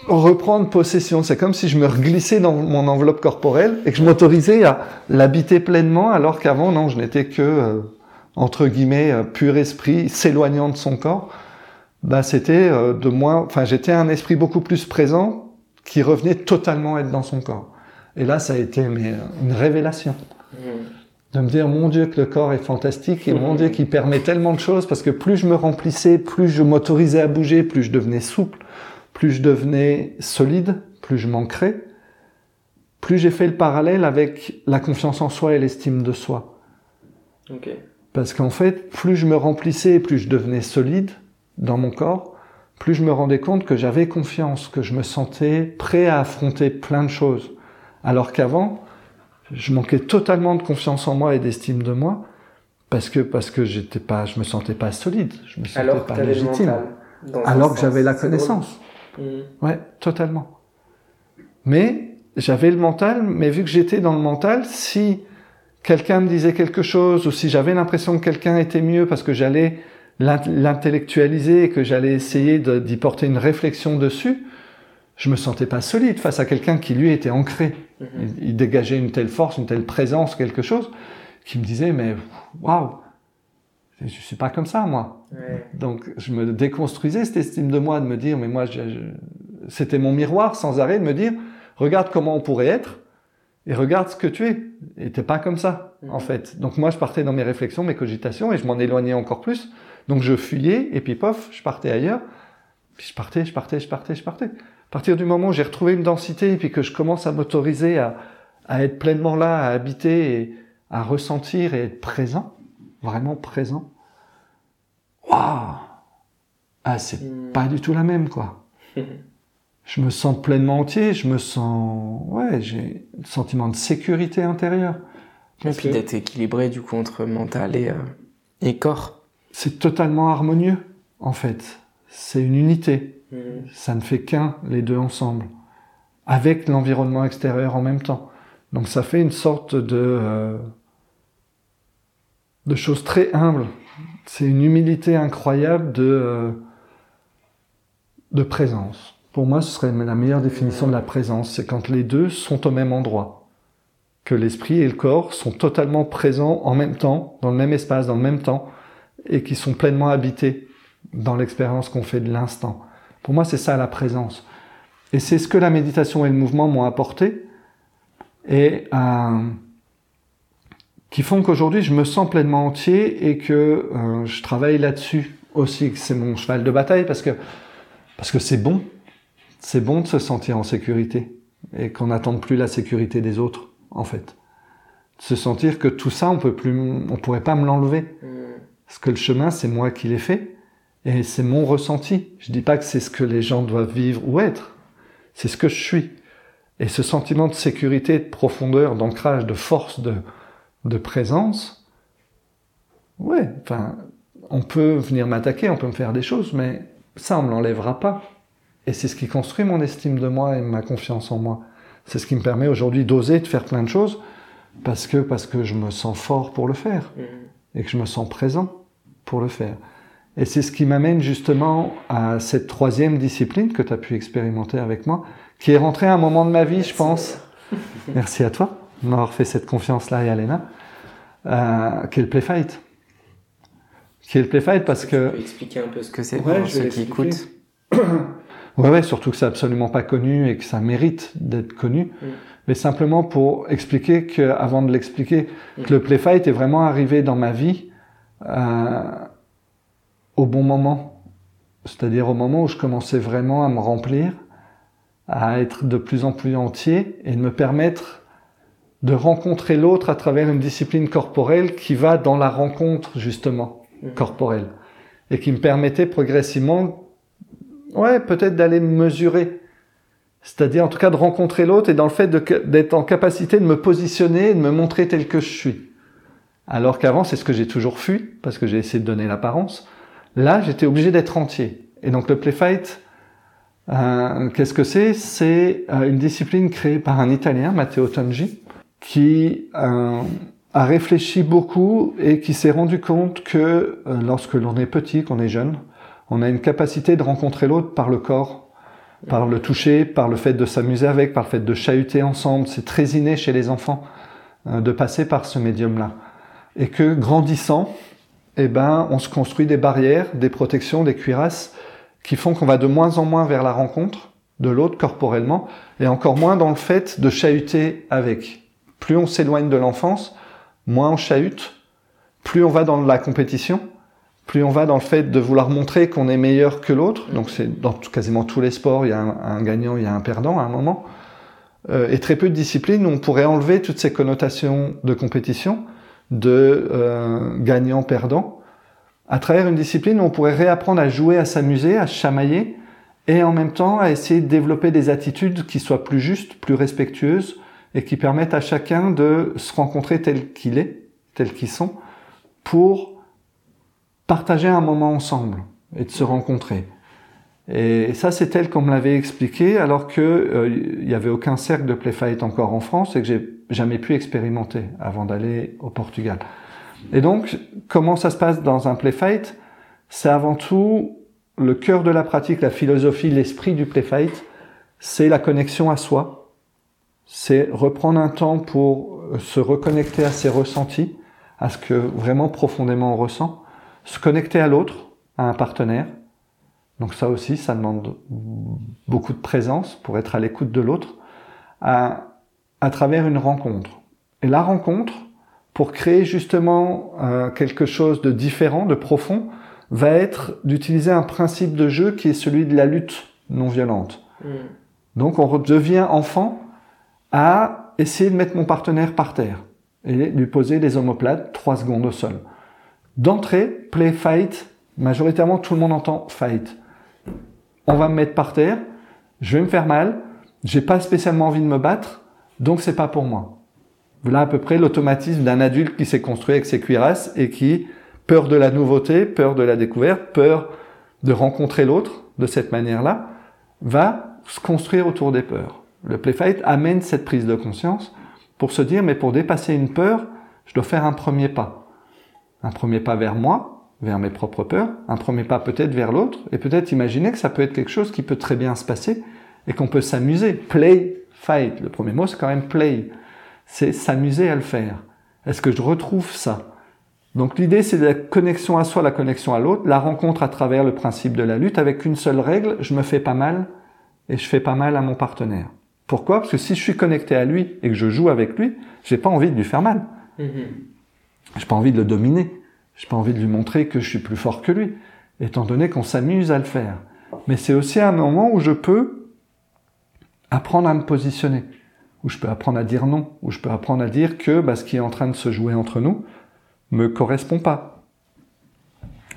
reprendre possession. C'est comme si je me reglissais dans mon enveloppe corporelle et que je m'autorisais à l'habiter pleinement, alors qu'avant, non, je n'étais que, euh, entre guillemets, euh, pur esprit, s'éloignant de son corps. Bah, c'était euh, de moi, enfin, j'étais un esprit beaucoup plus présent qui revenait totalement être dans son corps. Et là, ça a été mais, une révélation. De me dire, mon Dieu, que le corps est fantastique et mon Dieu, qui permet tellement de choses parce que plus je me remplissais, plus je m'autorisais à bouger, plus je devenais souple, plus je devenais solide, plus je manquerais, plus j'ai fait le parallèle avec la confiance en soi et l'estime de soi. Parce qu'en fait, plus je me remplissais, plus je devenais solide dans mon corps, plus je me rendais compte que j'avais confiance, que je me sentais prêt à affronter plein de choses. Alors qu'avant, je manquais totalement de confiance en moi et d'estime de moi parce que parce que j'étais pas, je me sentais pas solide, je me sentais pas légitime. alors que j'avais la connaissance. Mmh. Ouais, totalement. Mais j'avais le mental, mais vu que j'étais dans le mental, si quelqu'un me disait quelque chose ou si j'avais l'impression que quelqu'un était mieux parce que j'allais l'intellectualiser et que j'allais essayer d'y porter une réflexion dessus, je me sentais pas solide face à quelqu'un qui lui était ancré. Mm-hmm. il, dégageait une telle force, une telle présence, quelque chose, qui me disait mais waouh, je suis pas comme ça moi. Donc je me déconstruisais cette estime de moi, de me dire mais moi c'était mon miroir sans arrêt de me dire, regarde comment on pourrait être et regarde ce que tu es. Et t'es pas comme ça, en fait. Donc moi, je partais dans mes réflexions, mes cogitations et je m'en éloignais encore plus. Donc je fuyais et puis pof, je partais ailleurs. Puis je partais, je partais, je partais, je partais. À partir du moment où j'ai retrouvé une densité et puis que je commence à m'autoriser à, à être pleinement là, à habiter et à ressentir et être présent, vraiment présent. Waouh Ah, c'est Hmm. pas du tout la même, quoi. Je me sens pleinement entier, je me sens... Ouais, j'ai un sentiment de sécurité intérieure. Et puis d'être équilibré du coup entre mental et, euh, et corps. C'est totalement harmonieux, en fait. C'est une unité. Ça ne fait qu'un, les deux ensemble. Avec l'environnement extérieur en même temps. Donc ça fait une sorte de... euh, de choses très humbles. C'est une humilité incroyable de... euh, de présence. Pour moi, ce serait la meilleure définition de la présence. C'est quand les deux sont au même endroit. Que l'esprit et le corps sont totalement présents en même temps, dans le même espace, dans le même temps, et qui sont pleinement habités dans l'expérience qu'on fait de l'instant. Pour moi, c'est ça la présence. Et c'est ce que la méditation et le mouvement m'ont apporté, et euh, qui font qu'aujourd'hui, je me sens pleinement entier et que euh, je travaille là-dessus aussi, que c'est mon cheval de bataille, parce que parce que c'est bon, c'est bon de se sentir en sécurité et qu'on n'attende plus la sécurité des autres, en fait. De se sentir que tout ça, on peut plus, on pourrait pas me l'enlever. Parce que le chemin, c'est moi qui l'ai fait et c'est mon ressenti. Je dis pas que c'est ce que les gens doivent vivre ou être. C'est ce que je suis. Et ce sentiment de sécurité, de profondeur, d'ancrage, de force, de, de présence, ouais, enfin, on peut venir m'attaquer, on peut me faire des choses, mais ça, on me l'enlèvera pas. Et c'est ce qui construit mon estime de moi et ma confiance en moi. C'est ce qui me permet aujourd'hui d'oser, de faire plein de choses, parce que, parce que je me sens fort pour le faire et que je me sens présent pour le faire. Et c'est ce qui m'amène justement à cette troisième discipline que tu as pu expérimenter avec moi, qui est rentrée à un moment de ma vie, je pense. Merci à toi de m'avoir fait cette confiance-là et à Léna, euh, qui est le play fight. Qui est le play fight parce que... Tu peux expliquer un peu ce que c'est Ouais, pour ceux qui écoutent. Ouais, ouais, surtout que c'est absolument pas connu et que ça mérite d'être connu. Mm. Mais simplement pour expliquer que, avant de l'expliquer, que le play fight est vraiment arrivé dans ma vie euh, au bon moment. C'est-à-dire au moment où je commençais vraiment à me remplir, à être de plus en plus entier et de me permettre de rencontrer l'autre à travers une discipline corporelle qui va dans la rencontre, justement, Mm. corporelle. Et qui me permettait progressivement Ouais, peut-être d'aller me mesurer. C'est-à-dire, en tout cas, de rencontrer l'autre et dans le fait d'être en capacité de me positionner et de me montrer tel que je suis. Alors qu'avant, c'est ce que j'ai toujours fui, parce que j'ai essayé de donner l'apparence. Là, j'étais obligé d'être entier. Et donc, le play fight, euh, qu'est-ce que c'est? C'est euh, une discipline créée par un Italien, Matteo Tongi, qui euh, a réfléchi beaucoup et qui s'est rendu compte que lorsque l'on est petit, qu'on est jeune, on a une capacité de rencontrer l'autre par le corps, par le toucher, par le fait de s'amuser avec, par le fait de chahuter ensemble. C'est très inné chez les enfants euh, de passer par ce médium-là. Et que grandissant, eh ben, on se construit des barrières, des protections, des cuirasses qui font qu'on va de moins en moins vers la rencontre de l'autre corporellement et encore moins dans le fait de chahuter avec. Plus on s'éloigne de l'enfance, moins on chahute, plus on va dans la compétition, plus on va dans le fait de vouloir montrer qu'on est meilleur que l'autre. Donc c'est dans tout- quasiment tous les sports, il y a un, un gagnant, il y a un perdant à un moment. Euh, et très peu de disciplines où on pourrait enlever toutes ces connotations de compétition, de euh, gagnant-perdant, à travers une discipline où on pourrait réapprendre à jouer, à s'amuser, à chamailler, et en même temps à essayer de développer des attitudes qui soient plus justes, plus respectueuses, et qui permettent à chacun de se rencontrer tel qu'il est, tel qu'ils sont, pour partager un moment ensemble et de se rencontrer. Et ça, c'est tel qu'on me l'avait expliqué, alors que euh, il y avait aucun cercle de play fight encore en France et que j'ai jamais pu expérimenter avant d'aller au Portugal. Et donc, comment ça se passe dans un play fight C'est avant tout le cœur de la pratique, la philosophie, l'esprit du play fight, c'est la connexion à soi. C'est reprendre un temps pour euh, se reconnecter à ses ressentis, à ce que vraiment profondément on ressent, se connecter à l'autre, à un partenaire, Donc ça aussi, ça demande beaucoup de présence pour être à l'écoute de l'autre, à, à travers une rencontre. Et la rencontre, pour créer justement euh, quelque chose de différent, de profond, va être d'utiliser un principe de jeu qui est celui de la lutte non violente. Mm. Donc on devient enfant à essayer de mettre mon partenaire par terre et lui poser les omoplates trois secondes au sol. D'entrée, play fight, majoritairement tout le monde entend fight. On va me mettre par terre, je vais me faire mal, j'ai pas spécialement envie de me battre, donc c'est pas pour moi. Voilà à peu près l'automatisme d'un adulte qui s'est construit avec ses cuirasses et qui, peur de la nouveauté, peur de la découverte, peur de rencontrer l'autre de cette manière-là, va se construire autour des peurs. Le play fight amène cette prise de conscience pour se dire, mais pour dépasser une peur, je dois faire un premier pas. Un premier pas vers moi, vers mes propres peurs, un premier pas peut-être vers l'autre, et peut-être imaginer que ça peut être quelque chose qui peut très bien se passer et qu'on peut s'amuser. Play, fight. Le premier mot, c'est quand même play. C'est s'amuser à le faire. Est-ce que je retrouve ça? Donc l'idée, c'est la connexion à soi, la connexion à l'autre, la rencontre à travers le principe de la lutte avec une seule règle, je me fais pas mal et je fais pas mal à mon partenaire. Pourquoi? Parce que si je suis connecté à lui et que je joue avec lui, j'ai pas envie de lui faire mal. Mm-hmm. J'ai pas envie de le dominer. J'ai pas envie de lui montrer que je suis plus fort que lui, étant donné qu'on s'amuse à le faire. Mais c'est aussi un moment où je peux apprendre à me positionner, où je peux apprendre à dire non, où je peux apprendre à dire que bah, ce qui est en train de se jouer entre nous me correspond pas,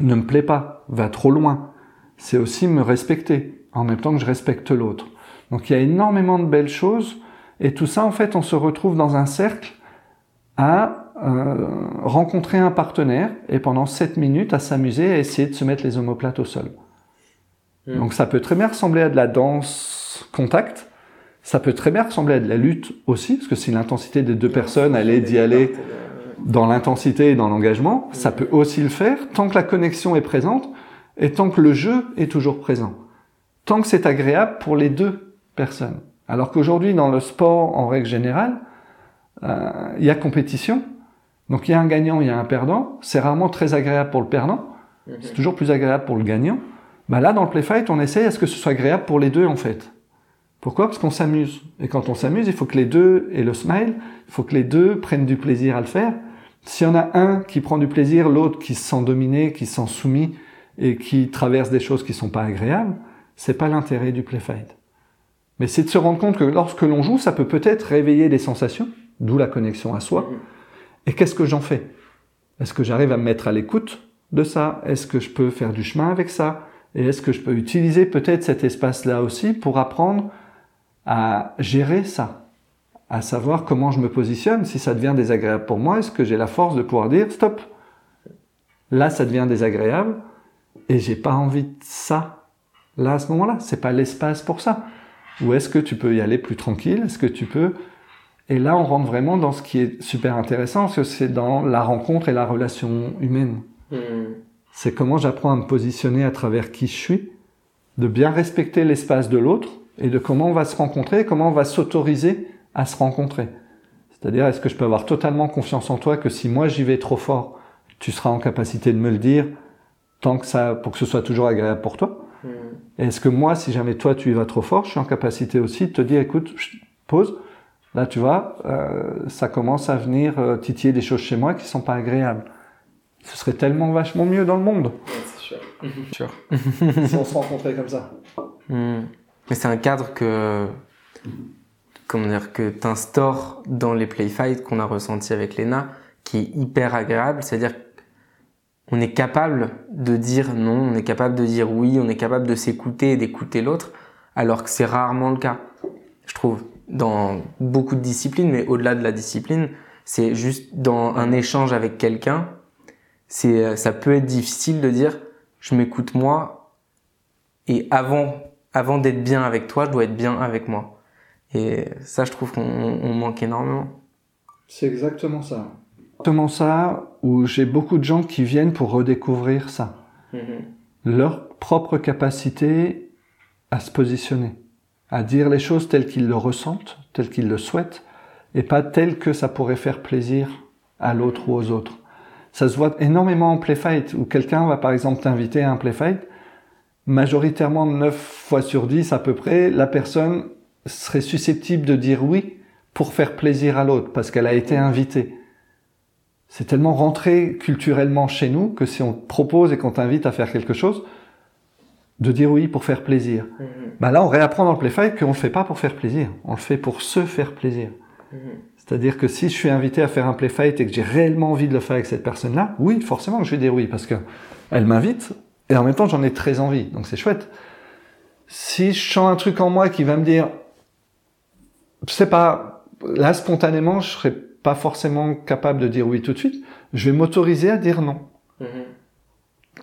ne me plaît pas, va trop loin. C'est aussi me respecter, en même temps que je respecte l'autre. Donc il y a énormément de belles choses, et tout ça, en fait, on se retrouve dans un cercle à rencontrer un partenaire et pendant 7 minutes à s'amuser à essayer de se mettre les omoplates au sol. Hmm. Donc ça peut très bien ressembler à de la danse contact, ça peut très bien ressembler à de la lutte aussi, parce que si l'intensité des deux personnes, est d'y aller dans l'intensité et dans l'engagement, ça peut aussi le faire tant que la connexion est présente et tant que le jeu est toujours présent. Tant que c'est agréable pour les deux personnes. Alors qu'aujourd'hui, dans le sport, en règle générale, euh, il y a compétition, donc il y a un gagnant, il y a un perdant. C'est rarement très agréable pour le perdant. Mhm. C'est toujours plus agréable pour le gagnant. Bah là, dans le play fight, on essaye à ce que ce soit agréable pour les deux en fait. Pourquoi? Parce qu'on s'amuse. Et quand on s'amuse, il faut que les deux aient le smile. Il faut que les deux prennent du plaisir à le faire. S'il y en a un qui prend du plaisir, l'autre qui se sent dominé, qui se sent soumis et qui traverse des choses qui sont pas agréables, c'est pas l'intérêt du play fight. Mais c'est de se rendre compte que lorsque l'on joue, ça peut peut-être réveiller des sensations, d'où la connexion à soi. Et qu'est-ce que j'en fais? Est-ce que j'arrive à me mettre à l'écoute de ça? Est-ce que je peux faire du chemin avec ça? Et est-ce que je peux utiliser peut-être cet espace-là aussi pour apprendre à gérer ça? À savoir comment je me positionne. Si ça devient désagréable pour moi, est-ce que j'ai la force de pouvoir dire stop! Là, ça devient désagréable et j'ai pas envie de ça. Là, à ce moment-là, c'est pas l'espace pour ça. Ou est-ce que tu peux y aller plus tranquille? Est-ce que tu peux et là, on rentre vraiment dans ce qui est super intéressant, parce que c'est dans la rencontre et la relation humaine. Hmm. C'est comment j'apprends à me positionner à travers qui je suis, de bien respecter l'espace de l'autre, et de comment on va se rencontrer, comment on va s'autoriser à se rencontrer. C'est-à-dire, est-ce que je peux avoir totalement confiance en toi que si moi j'y vais trop fort, tu seras en capacité de me le dire, tant que ça, pour que ce soit toujours agréable pour toi? Hmm. Est-ce que moi, si jamais toi tu y vas trop fort, je suis en capacité aussi de te dire, écoute, pause, Là, tu vois, euh, ça commence à venir euh, titiller des choses chez moi qui sont pas agréables. Ce serait tellement vachement mieux dans le monde. c'est sûr. sûr. si on se rencontrait comme ça. Hmm. Mais c'est un cadre que, comment dire, que t'instaures dans les play fights qu'on a ressenti avec Lena, qui est hyper agréable. C'est-à-dire on est capable de dire non, on est capable de dire oui, on est capable de s'écouter et d'écouter l'autre, alors que c'est rarement le cas, je trouve dans beaucoup de disciplines, mais au-delà de la discipline, c'est juste dans un échange avec quelqu'un, c'est, ça peut être difficile de dire, je m'écoute moi, et avant, avant d'être bien avec toi, je dois être bien avec moi. Et ça, je trouve qu'on manque énormément. C'est exactement ça. Exactement ça, où j'ai beaucoup de gens qui viennent pour redécouvrir ça. Mm-hmm. Leur propre capacité à se positionner à dire les choses telles qu'ils le ressentent, telles qu'ils le souhaitent, et pas telles que ça pourrait faire plaisir à l'autre ou aux autres. Ça se voit énormément en play fight, où quelqu'un va par exemple t'inviter à un play fight, majoritairement 9 fois sur 10 à peu près, la personne serait susceptible de dire oui pour faire plaisir à l'autre, parce qu'elle a été invitée. C'est tellement rentré culturellement chez nous que si on te propose et qu'on t'invite à faire quelque chose, de dire oui pour faire plaisir. Mhm. Bah là, on réapprend dans le play fight qu'on le fait pas pour faire plaisir, on le fait pour se faire plaisir. Mhm. C'est-à-dire que si je suis invité à faire un play fight et que j'ai réellement envie de le faire avec cette personne-là, oui, forcément que je vais dire oui parce que elle m'invite et en même temps j'en ai très envie, donc c'est chouette. Si je sens un truc en moi qui va me dire, je sais pas, là spontanément je serais pas forcément capable de dire oui tout de suite, je vais m'autoriser à dire non, Mhm.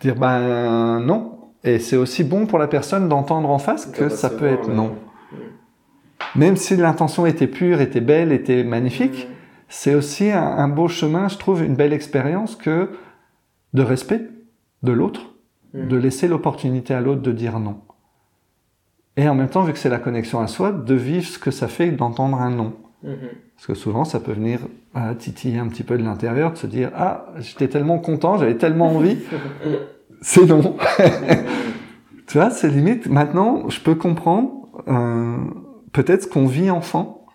dire ben non. Et c'est aussi bon pour la personne d'entendre en face que ça peut être non. Même si l'intention était pure, était belle, était magnifique, Mhm. c'est aussi un, un beau chemin, je trouve, une belle expérience que de respect de l'autre, Mhm. de laisser l'opportunité à l'autre de dire non. Et en même temps, vu que c'est la connexion à soi, de vivre ce que ça fait d'entendre un non. Mhm. Parce que souvent, ça peut venir à titiller un petit peu de l'intérieur, de se dire ah j'étais tellement content, j'avais tellement envie, c'est non. tu vois, c'est limite. Maintenant, je peux comprendre euh, peut-être ce qu'on vit enfant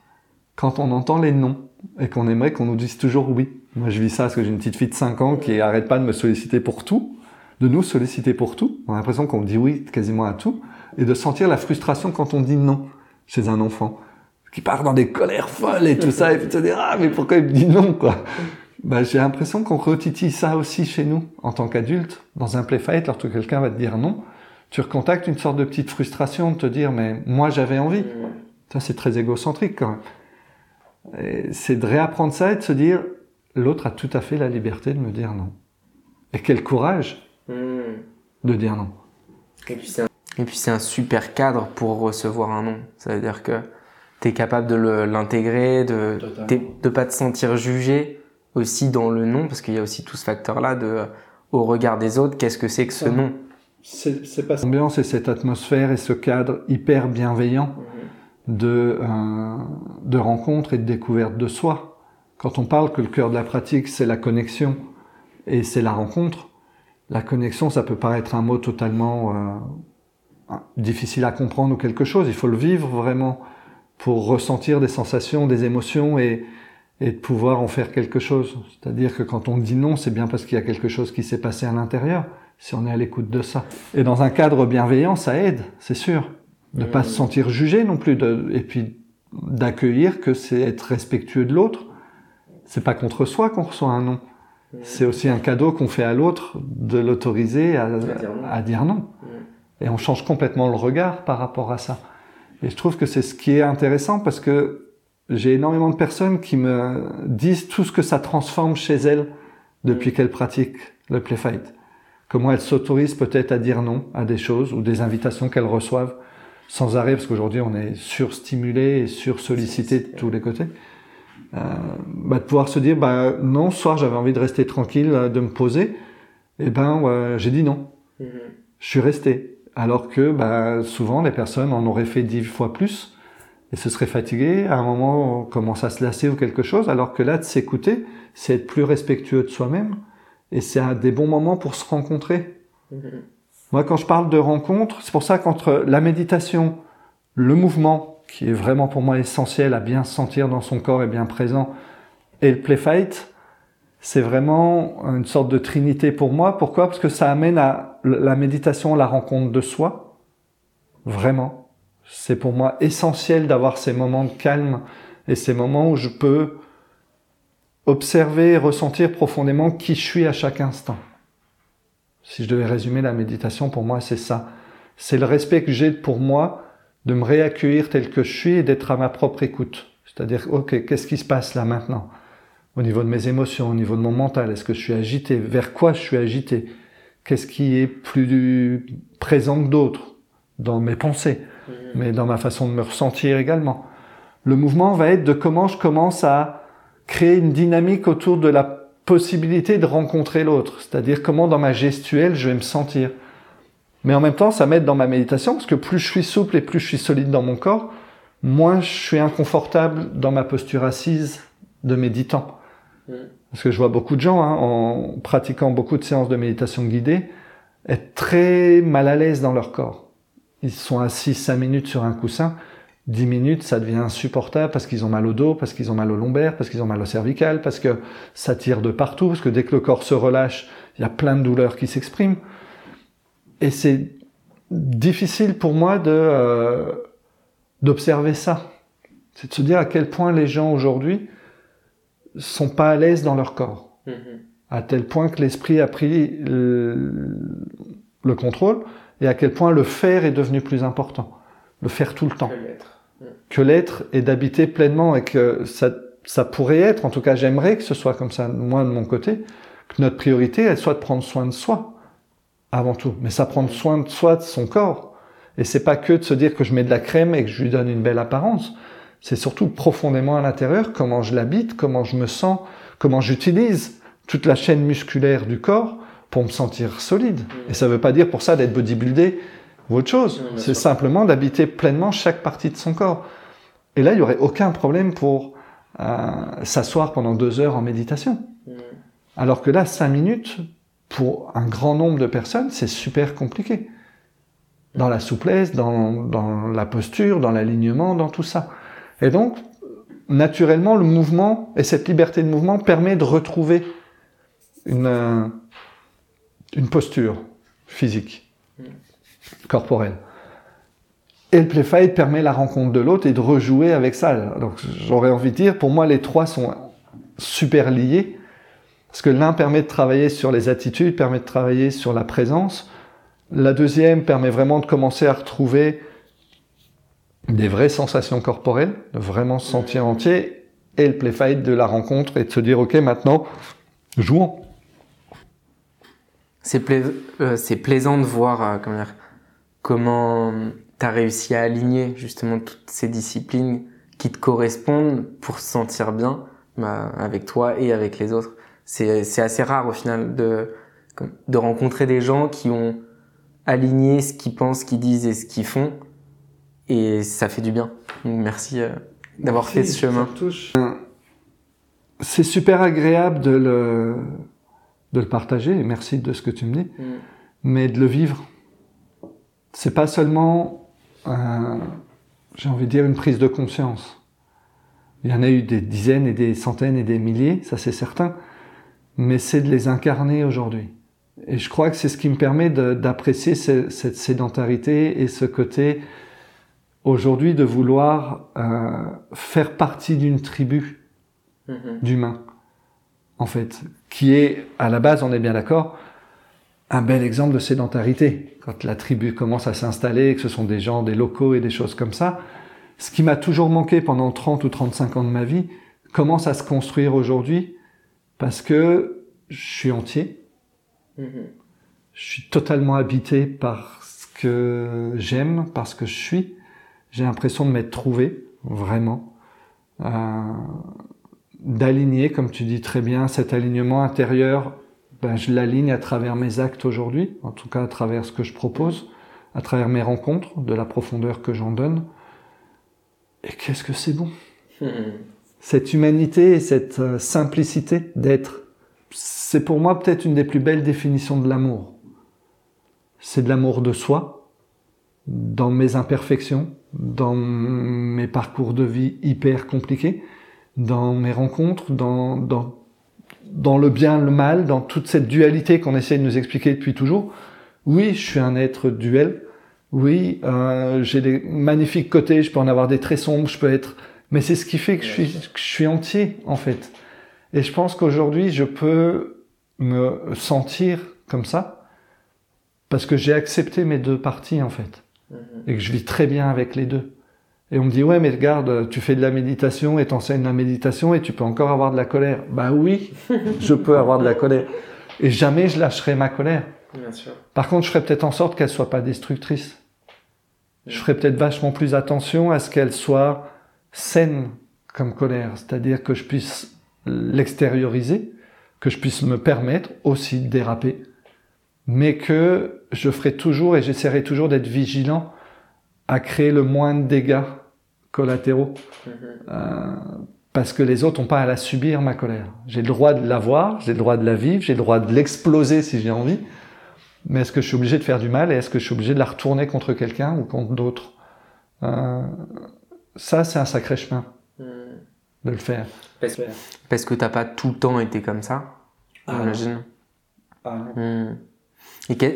quand on entend les non et qu'on aimerait qu'on nous dise toujours oui. Moi, je vis ça parce que j'ai une petite fille de 5 ans qui arrête pas de me solliciter pour tout, de nous solliciter pour tout. On a l'impression qu'on dit oui quasiment à tout et de sentir la frustration quand on dit non chez un enfant qui part dans des colères folles et tout ça et puis se dire ah mais pourquoi il me dit non quoi? Bah, j'ai l'impression qu'on retitille ça aussi chez nous en tant qu'adulte dans un play fight lorsque quelqu'un va te dire non tu recontactes une sorte de petite frustration de te dire mais moi j'avais envie. Ça c'est très égocentrique quand même. Et c'est de réapprendre ça et de se dire l'autre a tout à fait la liberté de me dire non. Et quel courage Mhm. de dire non. Et puis c'est un... et puis c'est un super cadre pour recevoir un non. Ça veut dire que tu es capable de le- l'intégrer, de de pas te sentir jugé aussi dans le non, parce qu'il y a aussi tout ce facteur-là de au regard des autres, qu'est-ce que c'est que ce non c'est c'est pas l'ambiance et cette atmosphère et ce cadre hyper bienveillant de, euh, de rencontre et de découverte de soi. Quand on parle que le cœur de la pratique, c'est la connexion et c'est la rencontre, la connexion, ça peut paraître un mot totalement euh, difficile à comprendre ou quelque chose. Il faut le vivre vraiment pour ressentir des sensations, des émotions et, et de pouvoir en faire quelque chose. C'est-à-dire que quand on dit non, c'est bien parce qu'il y a quelque chose qui s'est passé à l'intérieur, si on est à l'écoute de ça. Et dans un cadre bienveillant, ça aide, c'est sûr. De pas se sentir jugé non plus, de, et puis d'accueillir que c'est être respectueux de l'autre. C'est pas contre soi qu'on reçoit un non. C'est aussi un cadeau qu'on fait à l'autre de l'autoriser à, dire non. à dire non. Et on change complètement le regard par rapport à ça. Et je trouve que c'est ce qui est intéressant parce que j'ai énormément de personnes qui me disent tout ce que ça transforme chez elles depuis qu'elles pratiquent le play fight. Comment elles s'autorisent peut-être à dire non à des choses ou des invitations qu'elles reçoivent sans arrêt parce qu'aujourd'hui on est surstimulé et sursollicité de tous les côtés. Euh, bah, de pouvoir se dire bah non, ce soir j'avais envie de rester tranquille, euh, de me poser, et ben ouais, j'ai dit non Mhm. je suis resté. Alors que bah, souvent, les personnes en auraient fait dix fois plus et se seraient fatiguées. À un moment, on commence à se lasser ou quelque chose. Alors que là, de s'écouter, c'est être plus respectueux de soi-même. Et c'est des bons moments pour se rencontrer. Mhm. Moi, quand je parle de rencontre, c'est pour ça qu'entre la méditation, le mouvement, qui est vraiment pour moi essentiel à bien se sentir dans son corps et bien présent, et le play fight, c'est vraiment une sorte de trinité pour moi. Pourquoi? Parce que ça amène à la méditation, la rencontre de soi. Vraiment. C'est pour moi essentiel d'avoir ces moments de calme et ces moments où je peux observer et ressentir profondément qui je suis à chaque instant. Si je devais résumer la méditation, pour moi, c'est ça. C'est le respect que j'ai pour moi de me réaccueillir tel que je suis et d'être à ma propre écoute. C'est-à-dire, ok, qu'est-ce qui se passe là maintenant? Au niveau de mes émotions, au niveau de mon mental, est-ce que je suis agité? Vers quoi je suis agité? Qu'est-ce qui est plus présent que d'autres dans mes pensées, mais dans ma façon de me ressentir également Le mouvement va être de comment je commence à créer une dynamique autour de la possibilité de rencontrer l'autre, c'est-à-dire comment dans ma gestuelle je vais me sentir. Mais en même temps, ça m'aide dans ma méditation, parce que plus je suis souple et plus je suis solide dans mon corps, moins je suis inconfortable dans ma posture assise de méditant. Parce que je vois beaucoup de gens, hein, en pratiquant beaucoup de séances de méditation guidée, être très mal à l'aise dans leur corps. Ils sont assis 5 minutes sur un coussin, 10 minutes, ça devient insupportable parce qu'ils ont mal au dos, parce qu'ils ont mal au lombaire, parce qu'ils ont mal au cervical, parce que ça tire de partout, parce que dès que le corps se relâche, il y a plein de douleurs qui s'expriment. Et c'est difficile pour moi de euh, d'observer ça. C'est de se dire à quel point les gens aujourd'hui sont pas à l'aise dans leur corps. Mm-hmm. À tel point que l'esprit a pris le, le, contrôle et à quel point le faire est devenu plus important. Le faire tout le temps. Que l'être est d'habiter pleinement et que ça, ça pourrait être, en tout cas j'aimerais que ce soit comme ça, moi de mon côté, que notre priorité, elle soit de prendre soin de soi avant tout. Mais ça prendre soin de soi, de son corps. Et c'est pas que de se dire que je mets de la crème et que je lui donne une belle apparence. C'est surtout profondément à l'intérieur comment je l'habite, comment je me sens, comment j'utilise toute la chaîne musculaire du corps pour me sentir solide. Et ça veut pas dire pour ça d'être bodybuildé ou autre chose. C'est simplement d'habiter pleinement chaque partie de son corps. Et là, il y aurait aucun problème pour euh, s'asseoir pendant deux heures en méditation. Alors que là, cinq minutes, pour un grand nombre de personnes, c'est super compliqué. Dans la souplesse, dans, dans la posture, dans l'alignement, dans tout ça. Et donc, naturellement, le mouvement et cette liberté de mouvement permet de retrouver une, euh, une posture physique, corporelle. Et le play fight permet la rencontre de l'autre et de rejouer avec ça. Donc j'aurais envie de dire, pour moi, les trois sont super liés parce que l'un permet de travailler sur les attitudes, permet de travailler sur la présence. La deuxième permet vraiment de commencer à retrouver des vraies sensations corporelles, de vraiment se sentir entier. Et le play fight de la rencontre et de se dire, OK, maintenant, jouons. C'est euh, plaisant de voir euh, comment, comment tu as réussi à aligner justement toutes ces disciplines qui te correspondent pour se sentir bien bah, avec toi et avec les autres c'est assez rare au final de, de rencontrer des gens qui ont aligné ce qu'ils pensent, ce qu'ils disent et ce qu'ils font. Et ça fait du bien. merci euh, d'avoir fait ce chemin. C'est super agréable de le, de le partager. Et merci de ce que tu me dis. Mm. Mais de le vivre. C'est pas seulement, j'ai envie de dire, une prise de conscience. Il y en a eu des dizaines et des centaines et des milliers, ça c'est certain mais c'est de les incarner aujourd'hui. Et je crois que c'est ce qui me permet d'apprécier cette sédentarité et ce côté aujourd'hui de vouloir euh, faire partie d'une tribu mm-hmm. d'humains, en fait, qui est, à la base, on est bien d'accord, un bel exemple de sédentarité. Quand la tribu commence à s'installer, que ce sont des gens, des locaux et des choses comme ça, ce qui m'a toujours manqué pendant 30 ou 35 ans de ma vie commence à se construire aujourd'hui parce que je suis entier. Mm-hmm. Je suis totalement habité par ce que j'aime, par ce que je suis. J'ai l'impression de m'être trouvé, vraiment. Euh, d'aligner, comme tu dis très bien, cet alignement intérieur, ben, je l'aligne à travers mes actes aujourd'hui, en tout cas à travers ce que je propose, à travers mes rencontres, de la profondeur que j'en donne. Et qu'est-ce que c'est bon? Mm-hmm cette humanité et cette euh, simplicité d'être, c'est pour moi peut-être une des plus belles définitions de l'amour. C'est de l'amour de soi, dans mes imperfections, dans mes parcours de vie hyper compliqués, dans mes rencontres, dans, dans, dans le bien, le mal, dans toute cette dualité qu'on essaie de nous expliquer depuis toujours. Oui, je suis un être duel. Oui, euh, j'ai des magnifiques côtés, je peux en avoir des très sombres, je peux être mais c'est ce qui fait que je, suis, je suis entier, en fait. Et je pense qu'aujourd'hui, je peux me sentir comme ça parce que j'ai accepté mes deux parties, en fait. Mhm. Et que je vis très bien avec les deux. Et on me dit, ouais, mais regarde, tu fais de la méditation et t'enseignes la méditation et tu peux encore avoir de la colère. Bah oui, je peux avoir de la colère. Et jamais je lâcherai ma colère. Bien sûr. Par contre, je ferai peut-être en sorte qu'elle soit pas destructrice. Je ferai peut-être vachement plus attention à ce qu'elle soit saine comme colère, c'est-à-dire que je puisse l'extérioriser, que je puisse me permettre aussi de déraper, mais que je ferai toujours et j'essaierai toujours d'être vigilant à créer le moins de dégâts collatéraux. Mm-hmm. Euh, parce que les autres n'ont pas à la subir, ma colère. J'ai le droit de l'avoir, j'ai le droit de la vivre, j'ai le droit de l'exploser si j'ai envie, mais est-ce que je suis obligé de faire du mal et est-ce que je suis obligé de la retourner contre quelqu'un ou contre d'autres? Euh, Ça, c'est un sacré chemin Hmm. de le faire. Parce, parce que t'as pas tout le temps été comme ça, Ah, j'imagine? Ah. Hmm. Et que-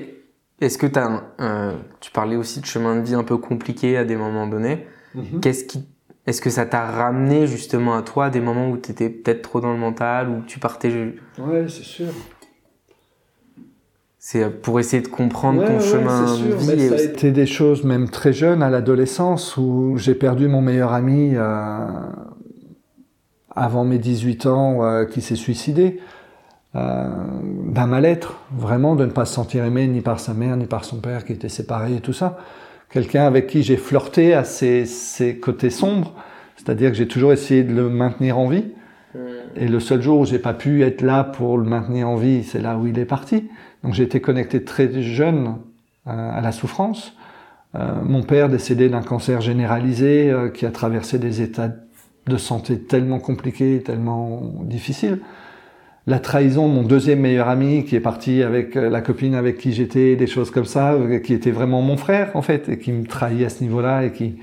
est-ce que t'as un, un- tu parlais aussi de chemin de vie un peu compliqué à des moments donnés. Mhm. Qu'est-ce qui, est-ce que ça t'a ramené justement à toi des moments où t'étais peut-être trop dans le mental ou tu partais, Ouais, c'est sûr. c'est pour essayer de comprendre Ouais, ton ouais, chemin de vie. mais ça a été des choses même très jeunes à l'adolescence où j'ai perdu mon meilleur ami euh, avant mes 18 ans euh, qui s'est suicidé euh, d'un mal-être, vraiment de ne pas se sentir aimé ni par sa mère ni par son père qui étaient séparés et tout ça. Quelqu'un avec qui j'ai flirté à ses, ses côtés sombres, c'est-à-dire que j'ai toujours essayé de le maintenir en vie. Hmm. Et le seul jour où j'ai pas pu être là pour le maintenir en vie, c'est là où il est parti. Donc j'ai été connecté très jeune euh, à la souffrance. Euh, mon père décédé d'un cancer généralisé euh, qui a traversé des états de santé tellement compliqués, tellement difficiles. La trahison de mon deuxième meilleur ami qui est parti avec euh, la copine avec qui j'étais, des choses comme ça, euh, qui était vraiment mon frère en fait, et qui me trahit à ce niveau-là et qui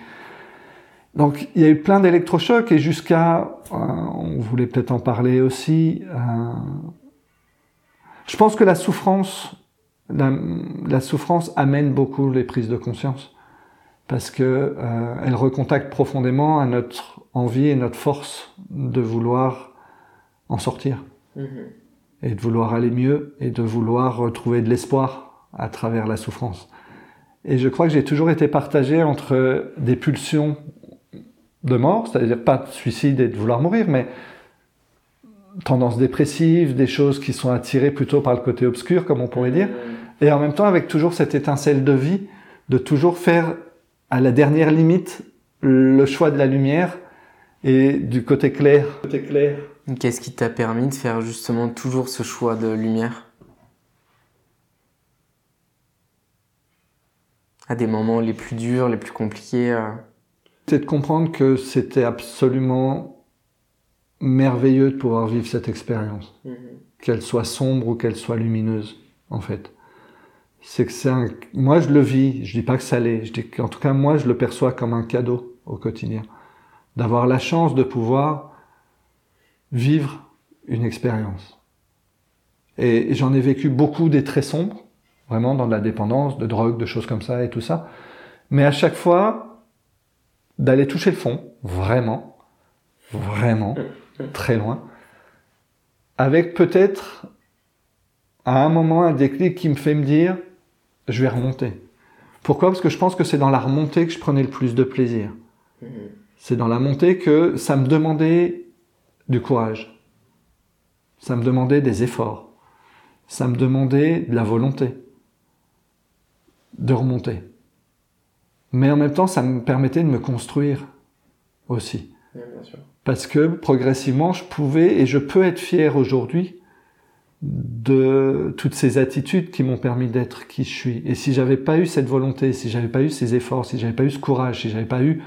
donc il y a eu plein d'électrochocs et jusqu'à, euh, on voulait peut-être en parler aussi. je pense que la souffrance, la, souffrance amène beaucoup les prises de conscience parce que elle recontacte profondément à notre envie et notre force de vouloir en sortir Mhm. et de vouloir aller mieux et de vouloir retrouver de l'espoir à travers la souffrance. Et je crois que j'ai toujours été partagé entre des pulsions de mort, c'est-à-dire pas de suicide et de vouloir mourir, mais tendances dépressives, des choses qui sont attirées plutôt par le côté obscur, comme on pourrait dire, et en même temps avec toujours cette étincelle de vie, de toujours faire à la dernière limite le choix de la lumière et du côté clair. Côté clair. Qu'est-ce qui t'a permis de faire justement toujours ce choix de lumière? À des moments les plus durs, les plus compliqués euh, C'est de comprendre que c'était absolument merveilleux de pouvoir vivre cette expérience, qu'elle soit sombre ou qu'elle soit lumineuse, en fait. C'est que c'est un, moi je le vis, je dis pas que ça l'est, je dis qu'en tout cas moi je le perçois comme un cadeau au quotidien, d'avoir la chance de pouvoir vivre une expérience. Et j'en ai vécu beaucoup des très sombres, vraiment dans de la dépendance, de drogue, de choses comme ça et tout ça. Mais à chaque fois, d'aller toucher le fond, vraiment, vraiment, très loin, avec peut-être à un moment un déclic qui me fait me dire, je vais remonter. Pourquoi? Parce que je pense que c'est dans la remontée que je prenais le plus de plaisir. C'est dans la montée que ça me demandait du courage. Ça me demandait des efforts. Ça me demandait de la volonté de remonter. Mais en même temps, ça me permettait de me construire aussi. Parce que progressivement, je pouvais et je peux être fier aujourd'hui de toutes ces attitudes qui m'ont permis d'être qui je suis. Et si j'avais pas eu cette volonté, si j'avais pas eu ces efforts, si j'avais pas eu ce courage, si j'avais pas eu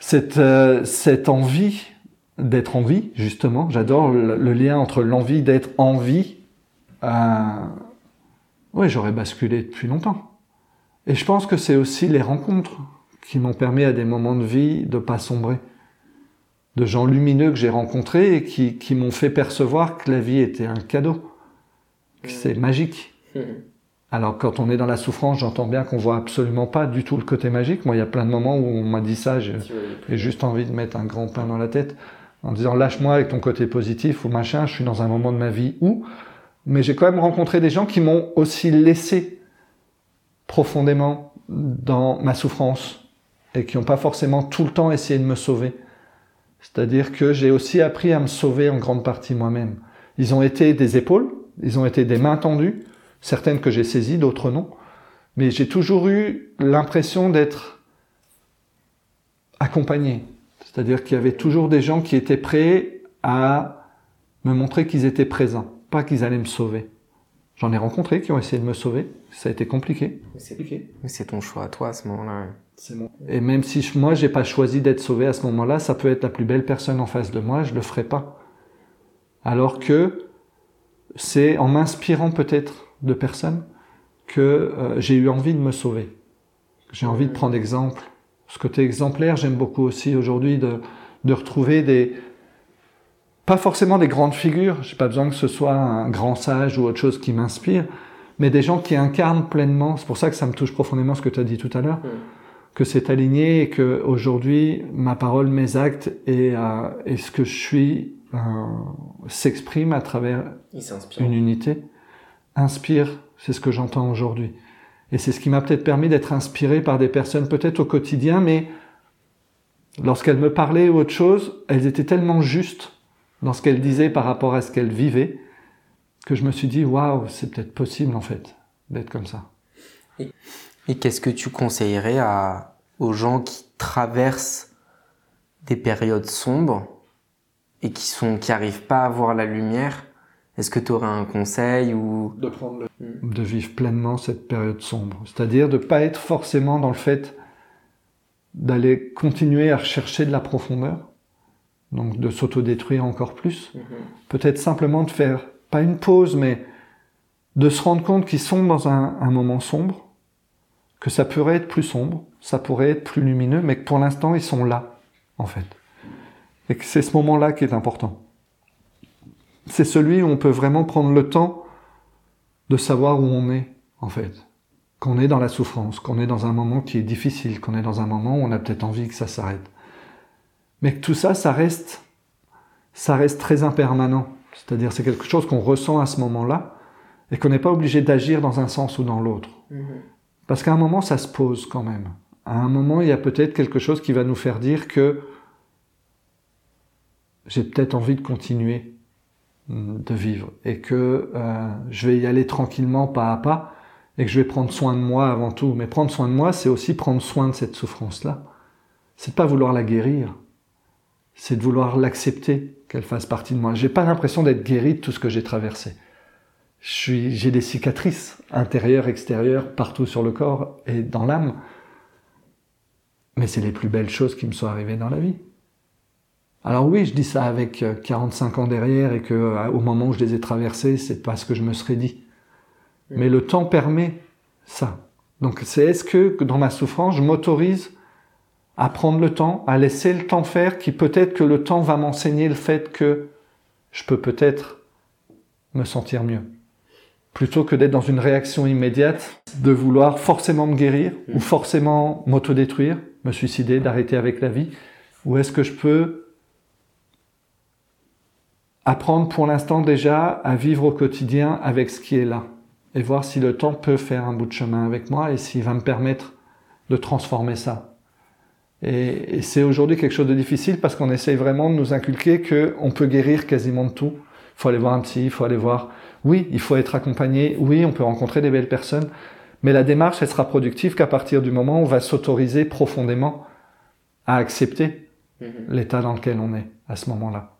cette, euh, cette envie d'être en vie, justement, j'adore le, le lien entre l'envie d'être en vie, euh, ouais, j'aurais basculé depuis longtemps. Et je pense que c'est aussi les rencontres qui m'ont permis à des moments de vie de pas sombrer. De gens lumineux que j'ai rencontrés et qui, qui m'ont fait percevoir que la vie était un cadeau. Que c'est magique. Alors quand on est dans la souffrance, j'entends bien qu'on voit absolument pas du tout le côté magique. Moi, il y a plein de moments où on m'a dit ça, j'ai j'ai juste envie de mettre un grand pain dans la tête en disant lâche-moi avec ton côté positif ou machin, je suis dans un moment de ma vie où. Mais j'ai quand même rencontré des gens qui m'ont aussi laissé profondément dans ma souffrance et qui n'ont pas forcément tout le temps essayé de me sauver. C'est-à-dire que j'ai aussi appris à me sauver en grande partie moi-même. Ils ont été des épaules, ils ont été des mains tendues, certaines que j'ai saisies, d'autres non. Mais j'ai toujours eu l'impression d'être accompagné. C'est-à-dire qu'il y avait toujours des gens qui étaient prêts à me montrer qu'ils étaient présents, pas qu'ils allaient me sauver. J'en ai rencontré qui ont essayé de me sauver, ça a été compliqué. Mais c'est ton choix à toi à ce moment-là. Et même si je- moi j'ai pas choisi d'être sauvé à ce moment-là, ça peut être la plus belle personne en face de moi, je le ferai pas. Alors que c'est en m'inspirant peut-être de personnes que euh, j'ai eu envie de me sauver. J'ai envie de prendre exemple. Ce côté exemplaire, j'aime beaucoup aussi aujourd'hui de, de retrouver des, pas forcément des grandes figures, j'ai pas besoin que ce soit un grand sage ou autre chose qui m'inspire, mais des gens qui incarnent pleinement, c'est pour ça que ça me touche profondément ce que tu as dit tout à l'heure, que c'est aligné et que aujourd'hui ma parole, mes actes et, euh, et ce que je suis euh, s'exprime à travers une unité, inspire, c'est ce que j'entends aujourd'hui. Et c'est ce qui m'a peut-être permis d'être inspiré par des personnes peut-être au quotidien, mais lorsqu'elles me parlaient ou autre chose, elles étaient tellement justes dans ce qu'elles disaient par rapport à ce qu'elles vivaient que je me suis dit, waouh, c'est peut-être possible en fait d'être comme ça. Et, qu'est-ce que tu conseillerais aux gens qui traversent des périodes sombres et qui sont qui pas à voir la lumière Est-ce que tu aurais un conseil ou de prendre le... de vivre pleinement cette période sombre, c'est-à-dire de pas être forcément dans le fait d'aller continuer à rechercher de la profondeur, donc de s'autodétruire encore plus, mhm. peut-être simplement de faire pas une pause, mais de se rendre compte qu'ils sont dans un, un, moment sombre, que ça pourrait être plus sombre, ça pourrait être plus lumineux, mais que pour l'instant ils sont là, en fait. Et que c'est ce moment-là qui est important. C'est celui où on peut vraiment prendre le temps de savoir où on est, en fait. Qu'on est dans la souffrance, qu'on est dans un moment qui est difficile, qu'on est dans un moment où on a peut-être envie que ça s'arrête. Mais que tout ça, ça reste, ça reste très impermanent. C'est-à-dire, c'est quelque chose qu'on ressent à ce moment-là et qu'on n'est pas obligé d'agir dans un sens ou dans l'autre. Mhm. Parce qu'à un moment, ça se pose quand même. À un moment, il y a peut-être quelque chose qui va nous faire dire que j'ai peut-être envie de continuer de vivre et que euh, je vais y aller tranquillement pas à pas et que je vais prendre soin de moi avant tout. Mais prendre soin de moi, c'est aussi prendre soin de cette souffrance-là. C'est pas vouloir la guérir, c'est de vouloir l'accepter, qu'elle fasse partie de moi. J'ai pas l'impression d'être guéri de tout ce que j'ai traversé. j'ai des cicatrices intérieures, extérieures, partout sur le corps et dans l'âme. Mais c'est les plus belles choses qui me sont arrivées dans la vie. Alors oui, je dis ça avec 45 euh, ans derrière et que euh, au moment où je les ai traversés, c'est pas ce que je me serais dit. Mais le temps permet ça. Donc c'est est-ce que dans ma souffrance, je m'autorise à prendre le temps, à laisser le temps faire, qui peut-être que le temps va m'enseigner le fait que je peux peut-être me sentir mieux. Plutôt que d'être dans une réaction immédiate, de vouloir forcément me guérir, ou forcément m'autodétruire, me suicider, d'arrêter avec la vie, ou est-ce que je peux apprendre pour l'instant déjà à vivre au quotidien avec ce qui est là et voir si le temps peut faire un bout de chemin avec moi et s'il va me permettre de transformer ça. Et, c'est aujourd'hui quelque chose de difficile parce qu'on essaye vraiment de nous inculquer qu'on peut guérir quasiment de tout. Il faut aller voir un psy, il faut aller voir. Oui, il faut être accompagné. Oui, on peut rencontrer des belles personnes. Mais la démarche, elle sera productive qu'à partir du moment où on va s'autoriser profondément à accepter mhm. l'état dans lequel on est à ce moment-là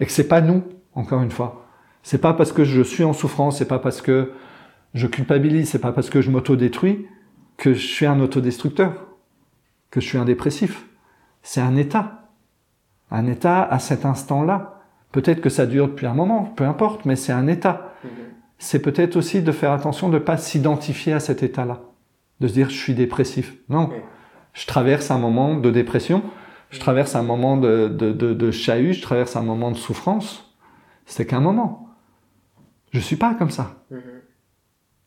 et que c'est pas nous, encore une fois. C'est pas parce que je suis en souffrance, c'est pas parce que je culpabilise, c'est pas parce que je m'autodétruis que je suis un autodestructeur, que je suis un dépressif. C'est un état. Un état à cet instant-là. Peut-être que ça dure depuis un moment, peu importe, mais c'est un état. Mm-hmm. C'est peut-être aussi de faire attention de ne pas s'identifier à cet état-là. De se dire je suis dépressif. Non. Je traverse un moment de dépression, je traverse un moment de, de, de, de chahut, je traverse un moment de souffrance. C'est qu'un moment. Je suis pas comme ça. Mm-hmm.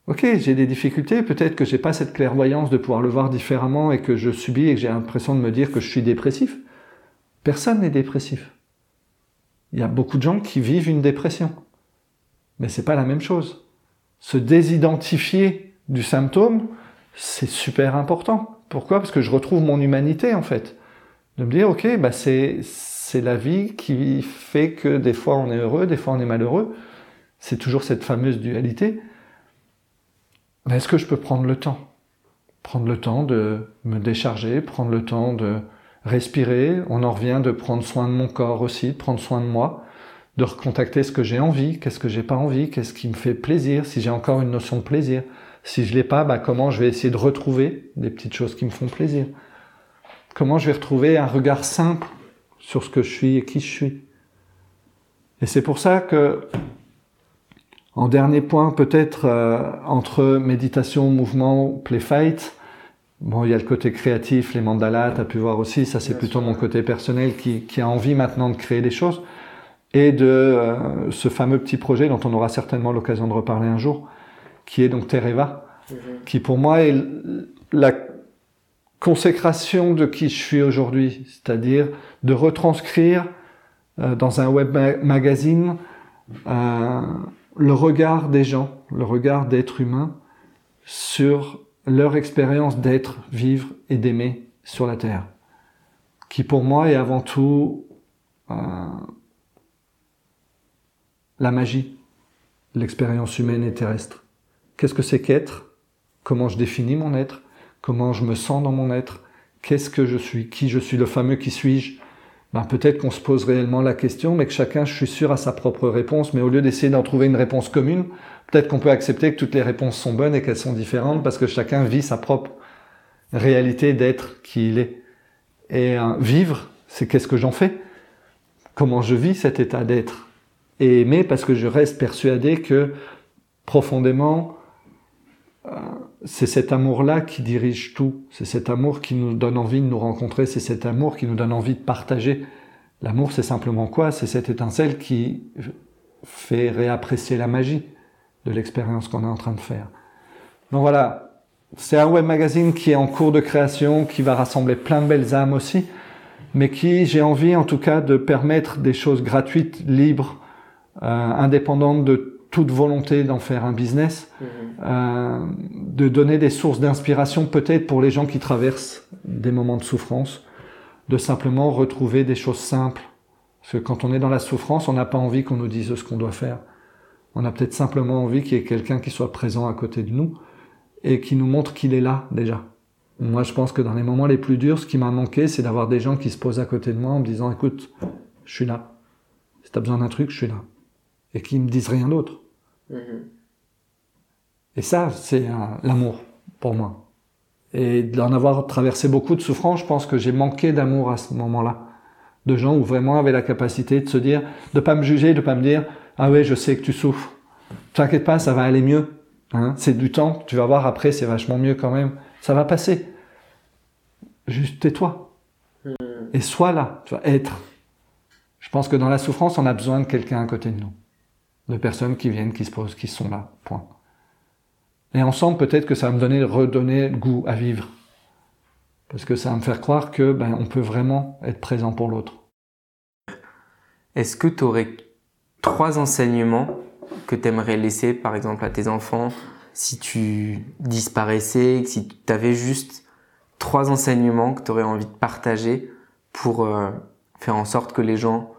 Ok, j'ai des difficultés, peut-être que j'ai pas cette clairvoyance de pouvoir le voir différemment et que je subis et que j'ai l'impression de me dire que je suis dépressif. Personne n'est dépressif. Il y a beaucoup de gens qui vivent une dépression. Mais c'est pas la même chose. Se désidentifier du symptôme, c'est super important. Pourquoi? Parce que je retrouve mon humanité en fait de me dire, ok, bah c'est, c'est la vie qui fait que des fois on est heureux, des fois on est malheureux. C'est toujours cette fameuse dualité. Mais est-ce que je peux prendre le temps? Prendre le temps de me décharger, prendre le temps de respirer. On en revient de prendre soin de mon corps aussi, de prendre soin de moi, de recontacter ce que j'ai envie, qu'est-ce que j'ai pas envie, qu'est-ce qui me fait plaisir, si j'ai encore une notion de plaisir. Si je l'ai pas, bah comment je vais essayer de retrouver des petites choses qui me font plaisir? Comment je vais retrouver un regard simple sur ce que je suis et qui je suis. Et c'est pour ça que, En dernier point, peut-être entre méditation, mouvement, play fight, Bon, il y a le côté créatif, les mandalas, tu as pu voir aussi, ça c'est plutôt mon côté personnel qui, qui, a envie maintenant de créer des choses. Et de euh, ce fameux petit projet dont on aura certainement l'occasion de reparler un jour, qui est donc Tereva, qui pour moi est la consécration de qui je suis aujourd'hui, c'est-à-dire de retranscrire euh, dans un web magazine euh, le regard des gens, le regard d'êtres humains sur leur expérience d'être, vivre et d'aimer sur la Terre, qui pour moi est avant tout euh, la magie, l'expérience humaine et terrestre. Qu'est-ce que c'est qu'être? Comment je définis mon être? Comment je me sens dans mon être? Qu'est-ce que je suis? Qui je suis? Le fameux qui suis-je? Ben, Peut-être qu'on se pose réellement la question, mais que chacun, je suis sûr, a sa propre réponse. Mais au lieu d'essayer d'en trouver une réponse commune, Peut-être qu'on peut accepter que toutes les réponses sont bonnes et qu'elles sont différentes parce que chacun vit sa propre réalité d'être qui il est. Et euh, vivre, c'est qu'est-ce que j'en fais? Comment je vis cet état d'être? Et aimer parce que je reste persuadé que profondément, euh, c'est cet amour-là qui dirige tout. C'est cet amour qui nous donne envie de nous rencontrer. C'est cet amour qui nous donne envie de partager. L'amour, c'est simplement quoi? C'est cette étincelle qui fait réapprécier la magie de l'expérience qu'on est en train de faire. Donc voilà, c'est un web magazine qui est en cours de création, qui va rassembler plein de belles âmes aussi, mais qui, j'ai envie en tout cas de permettre des choses gratuites, libres, euh, indépendantes de toute volonté d'en faire un business, mhm. euh, de donner des sources d'inspiration peut-être pour les gens qui traversent des moments de souffrance, de simplement retrouver des choses simples. Parce que quand on est dans la souffrance, on n'a pas envie qu'on nous dise ce qu'on doit faire. On a peut-être simplement envie qu'il y ait quelqu'un qui soit présent à côté de nous et qui nous montre qu'il est là déjà. Moi, je pense que dans les moments les plus durs, ce qui m'a manqué, c'est d'avoir des gens qui se posent à côté de moi en me disant, écoute, je suis là. Si tu as besoin d'un truc, je suis là. Et qui me disent rien d'autre. Et ça, c'est l'amour pour moi. Et d'en avoir traversé beaucoup de souffrances, je pense que j'ai manqué d'amour à ce moment-là. De gens où vraiment avaient la capacité de se dire, de pas me juger, de pas me dire, ah ouais, je sais que tu souffres. T'inquiète pas, ça va aller mieux. Hein. c'est du temps. Tu vas voir après, c'est vachement mieux quand même. Ça va passer. Juste tais-toi. Hmm. Et sois là. Tu vas être. Je pense que dans la souffrance, on a besoin de quelqu'un à côté de nous. De personnes qui viennent, qui se posent, qui sont là. Point. Et ensemble, peut-être que ça va me donner, redonner goût à vivre. Parce que ça va me faire croire que ben, on peut vraiment être présent pour l'autre. Est-ce que tu aurais trois enseignements que tu aimerais laisser, par exemple, à tes enfants si tu disparaissais, si tu avais juste trois enseignements que tu aurais envie de partager pour euh, faire en sorte que les gens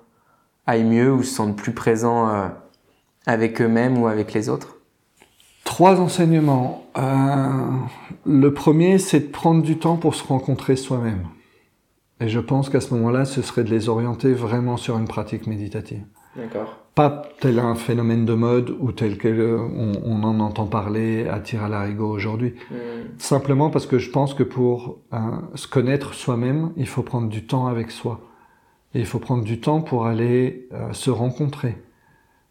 aillent mieux ou se sentent plus présents euh, avec eux-mêmes ou avec les autres? Trois enseignements. Euh, le premier, c'est de prendre du temps pour se rencontrer soi-même. Et je pense qu'à ce moment-là, ce serait de les orienter vraiment sur une pratique méditative. Pas tel un phénomène de mode ou tel qu'on on en entend parler à tir à l'arigot aujourd'hui. Hmm. Simplement parce que je pense que pour euh, se connaître soi-même, il faut prendre du temps avec soi. Et il faut prendre du temps pour aller euh, se rencontrer.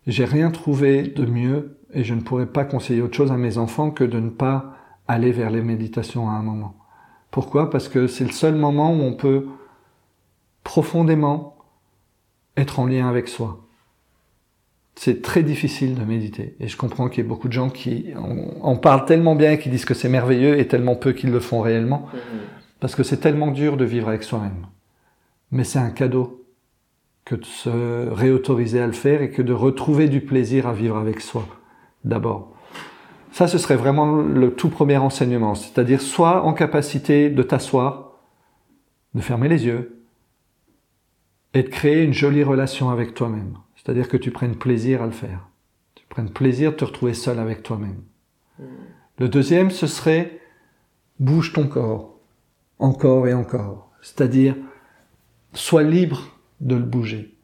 J'ai rien trouvé de mieux et je ne pourrais pas conseiller autre chose à mes enfants que de ne pas aller vers les méditations à un moment. Pourquoi? Parce que c'est le seul moment où on peut profondément être en lien avec soi c'est très difficile de méditer. Et je comprends qu'il y ait beaucoup de gens qui en, parlent tellement bien et qui disent que c'est merveilleux et tellement peu qu'ils le font réellement. Mhm. Parce que c'est tellement dur de vivre avec soi-même. Mais c'est un cadeau que de se réautoriser à le faire et que de retrouver du plaisir à vivre avec soi, d'abord. Ça, ce serait vraiment le tout premier enseignement. C'est-à-dire, soit en capacité de t'asseoir, de fermer les yeux et de créer une jolie relation avec toi-même. C'est-à-dire que tu prennes plaisir à le faire. Tu prennes plaisir de te retrouver seul avec toi-même. Hmm. Le deuxième, ce serait bouge ton corps, encore et encore. C'est-à-dire, sois libre de le bouger.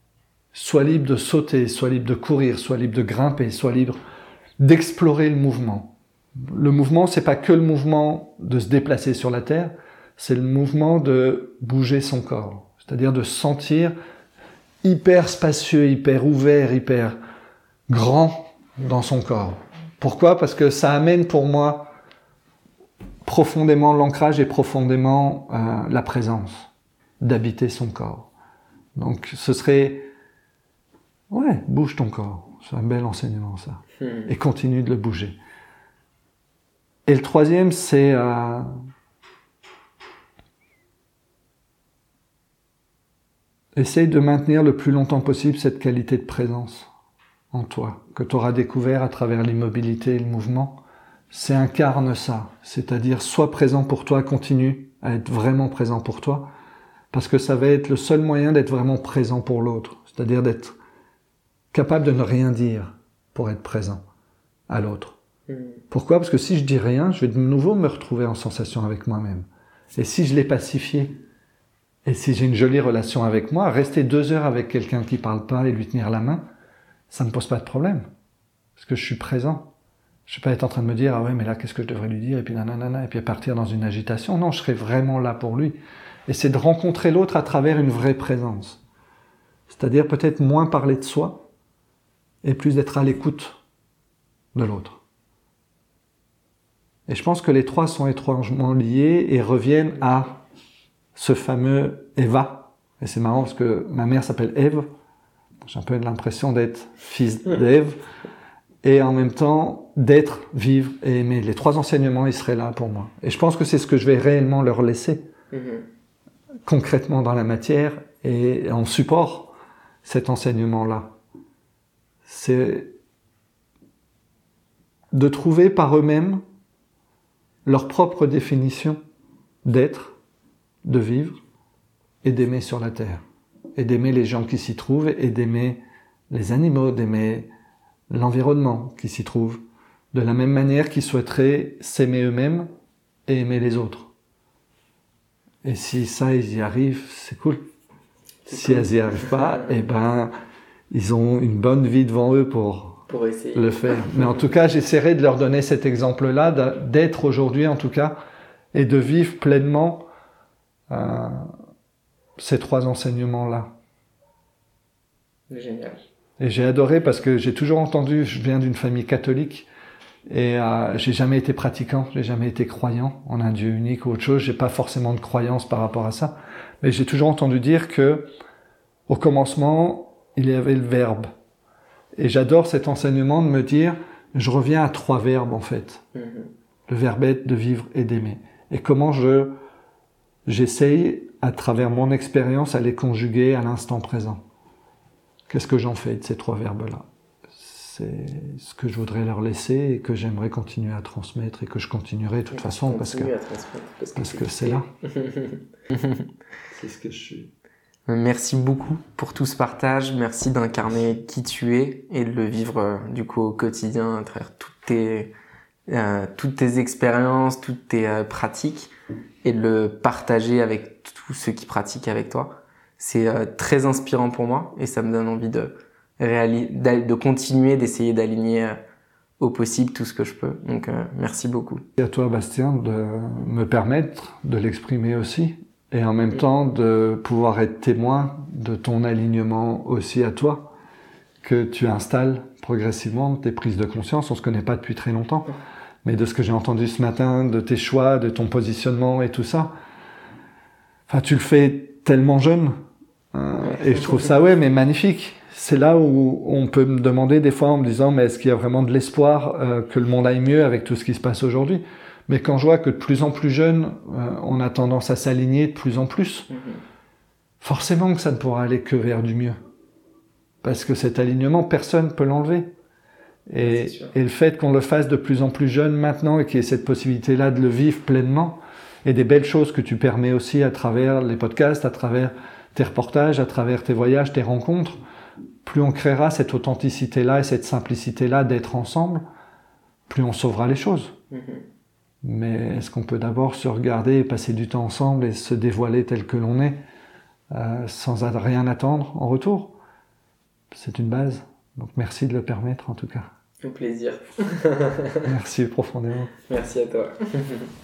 Sois libre de sauter, sois libre de courir, sois libre de grimper, sois libre d'explorer le mouvement. Le mouvement, c'est pas que le mouvement de se déplacer sur la terre, c'est le mouvement de bouger son corps. C'est-à-dire de sentir hyper spacieux, hyper ouvert, hyper grand dans son corps. Pourquoi? Parce que ça amène pour moi profondément l'ancrage et profondément euh, la présence d'habiter son corps. Donc ce serait, ouais, bouge ton corps. C'est un bel enseignement ça. Hmm. Et continue de le bouger. Et le troisième, c'est euh, essaye de maintenir le plus longtemps possible cette qualité de présence en toi, que tu auras découvert à travers l'immobilité et le mouvement. C'est incarne ça, c'est-à-dire sois présent pour toi, continue à être vraiment présent pour toi, parce que ça va être le seul moyen d'être vraiment présent pour l'autre, c'est-à-dire d'être capable de ne rien dire pour être présent à l'autre. Hmm. Pourquoi? Parce que si je dis rien, je vais de nouveau me retrouver en sensation avec moi-même. Et si je l'ai pacifié, et si j'ai une jolie relation avec moi, rester deux heures avec quelqu'un qui parle pas et lui tenir la main, ça me pose pas de problème. Parce que je suis présent. Je vais pas être en train de me dire, ah ouais, mais là, qu'est-ce que je devrais lui dire, et puis nanana, et puis partir dans une agitation. Non, je serai vraiment là pour lui. Et c'est de rencontrer l'autre à travers une vraie présence. C'est-à-dire peut-être moins parler de soi, et plus d'être à l'écoute de l'autre. Et je pense que les trois sont étrangement liés et reviennent à ce fameux Eva. Et c'est marrant parce que ma mère s'appelle Eve. J'ai un peu l'impression d'être fils d'Ève et en même temps d'être, vivre et aimer. Les trois enseignements, ils seraient là pour moi. Et je pense que c'est ce que je vais réellement leur laisser mm-hmm. Concrètement dans la matière et en support cet enseignement-là. C'est de trouver par eux-mêmes leur propre définition d'être, de vivre et d'aimer sur la terre et d'aimer les gens qui s'y trouvent et d'aimer les animaux, d'aimer l'environnement qui s'y trouve, de la même manière qu'ils souhaiteraient s'aimer eux-mêmes et aimer les autres. Et si ça, ils y arrivent, c'est cool. Si elles y arrivent pas, eh ben, ils ont une bonne vie devant eux pour, pour essayer. le faire. Mais en tout cas, j'essaierai de leur donner cet exemple-là, d'être aujourd'hui en tout cas, et de vivre pleinement euh, ces trois enseignements-là. Génial. Et j'ai adoré parce que j'ai toujours entendu, je viens d'une famille catholique et euh, j'ai jamais été pratiquant, j'ai jamais été croyant en un Dieu unique ou autre chose. J'ai pas forcément de croyance par rapport à ça, mais j'ai toujours entendu dire que au commencement il y avait le Verbe. Et j'adore cet enseignement de me dire, je reviens à trois verbes en fait. Mm-hmm. Le verbe être, de vivre et d'aimer. Et comment je j'essaye à travers mon expérience, à les conjuguer à l'instant présent. Qu'est-ce que j'en fais de ces trois verbes-là? C'est ce que je voudrais leur laisser et que j'aimerais continuer à transmettre et que je continuerai de toute façon parce que, parce que, c'est là. c'est ce que je suis. Merci beaucoup pour tout ce partage. Merci d'incarner qui tu es et de le vivre euh, du coup au quotidien à travers toutes tes, euh, toutes tes expériences, toutes tes euh, pratiques et de le partager avec tous ceux qui pratiquent avec toi. C'est euh, très inspirant pour moi et ça me donne envie de, de continuer d'essayer d'aligner euh, au possible tout ce que je peux. Donc euh, merci beaucoup. Et à toi Bastien de me permettre de l'exprimer aussi et en même temps de pouvoir être témoin de ton alignement aussi à toi que tu installes progressivement tes prises de conscience. On se connaît pas depuis très longtemps mais de ce que j'ai entendu ce matin, de tes choix, de ton positionnement et tout ça. Enfin, tu le fais tellement jeune. Hein, et je trouve ça, ouais, mais magnifique. C'est là où on peut me demander des fois en me disant, mais est-ce qu'il y a vraiment de l'espoir euh, que le monde aille mieux avec tout ce qui se passe aujourd'hui? Mais quand je vois que de plus en plus jeunes, euh, on a tendance à s'aligner de plus en plus, mm-hmm. forcément que ça ne pourra aller que vers du mieux. Parce que cet alignement, personne ne peut l'enlever. Et, et, le fait qu'on le fasse de plus en plus jeune maintenant et qu'il y ait cette possibilité-là de le vivre pleinement, et des belles choses que tu permets aussi à travers les podcasts, à travers tes reportages, à travers tes voyages, tes rencontres, plus on créera cette authenticité-là et cette simplicité-là d'être ensemble, plus on sauvera les choses. Mm-hmm. Mais est-ce qu'on peut d'abord se regarder et passer du temps ensemble et se dévoiler tel que l'on est, euh, sans rien attendre en retour? C'est une base. Donc merci de le permettre en tout cas. Au plaisir. merci profondément. Merci à toi.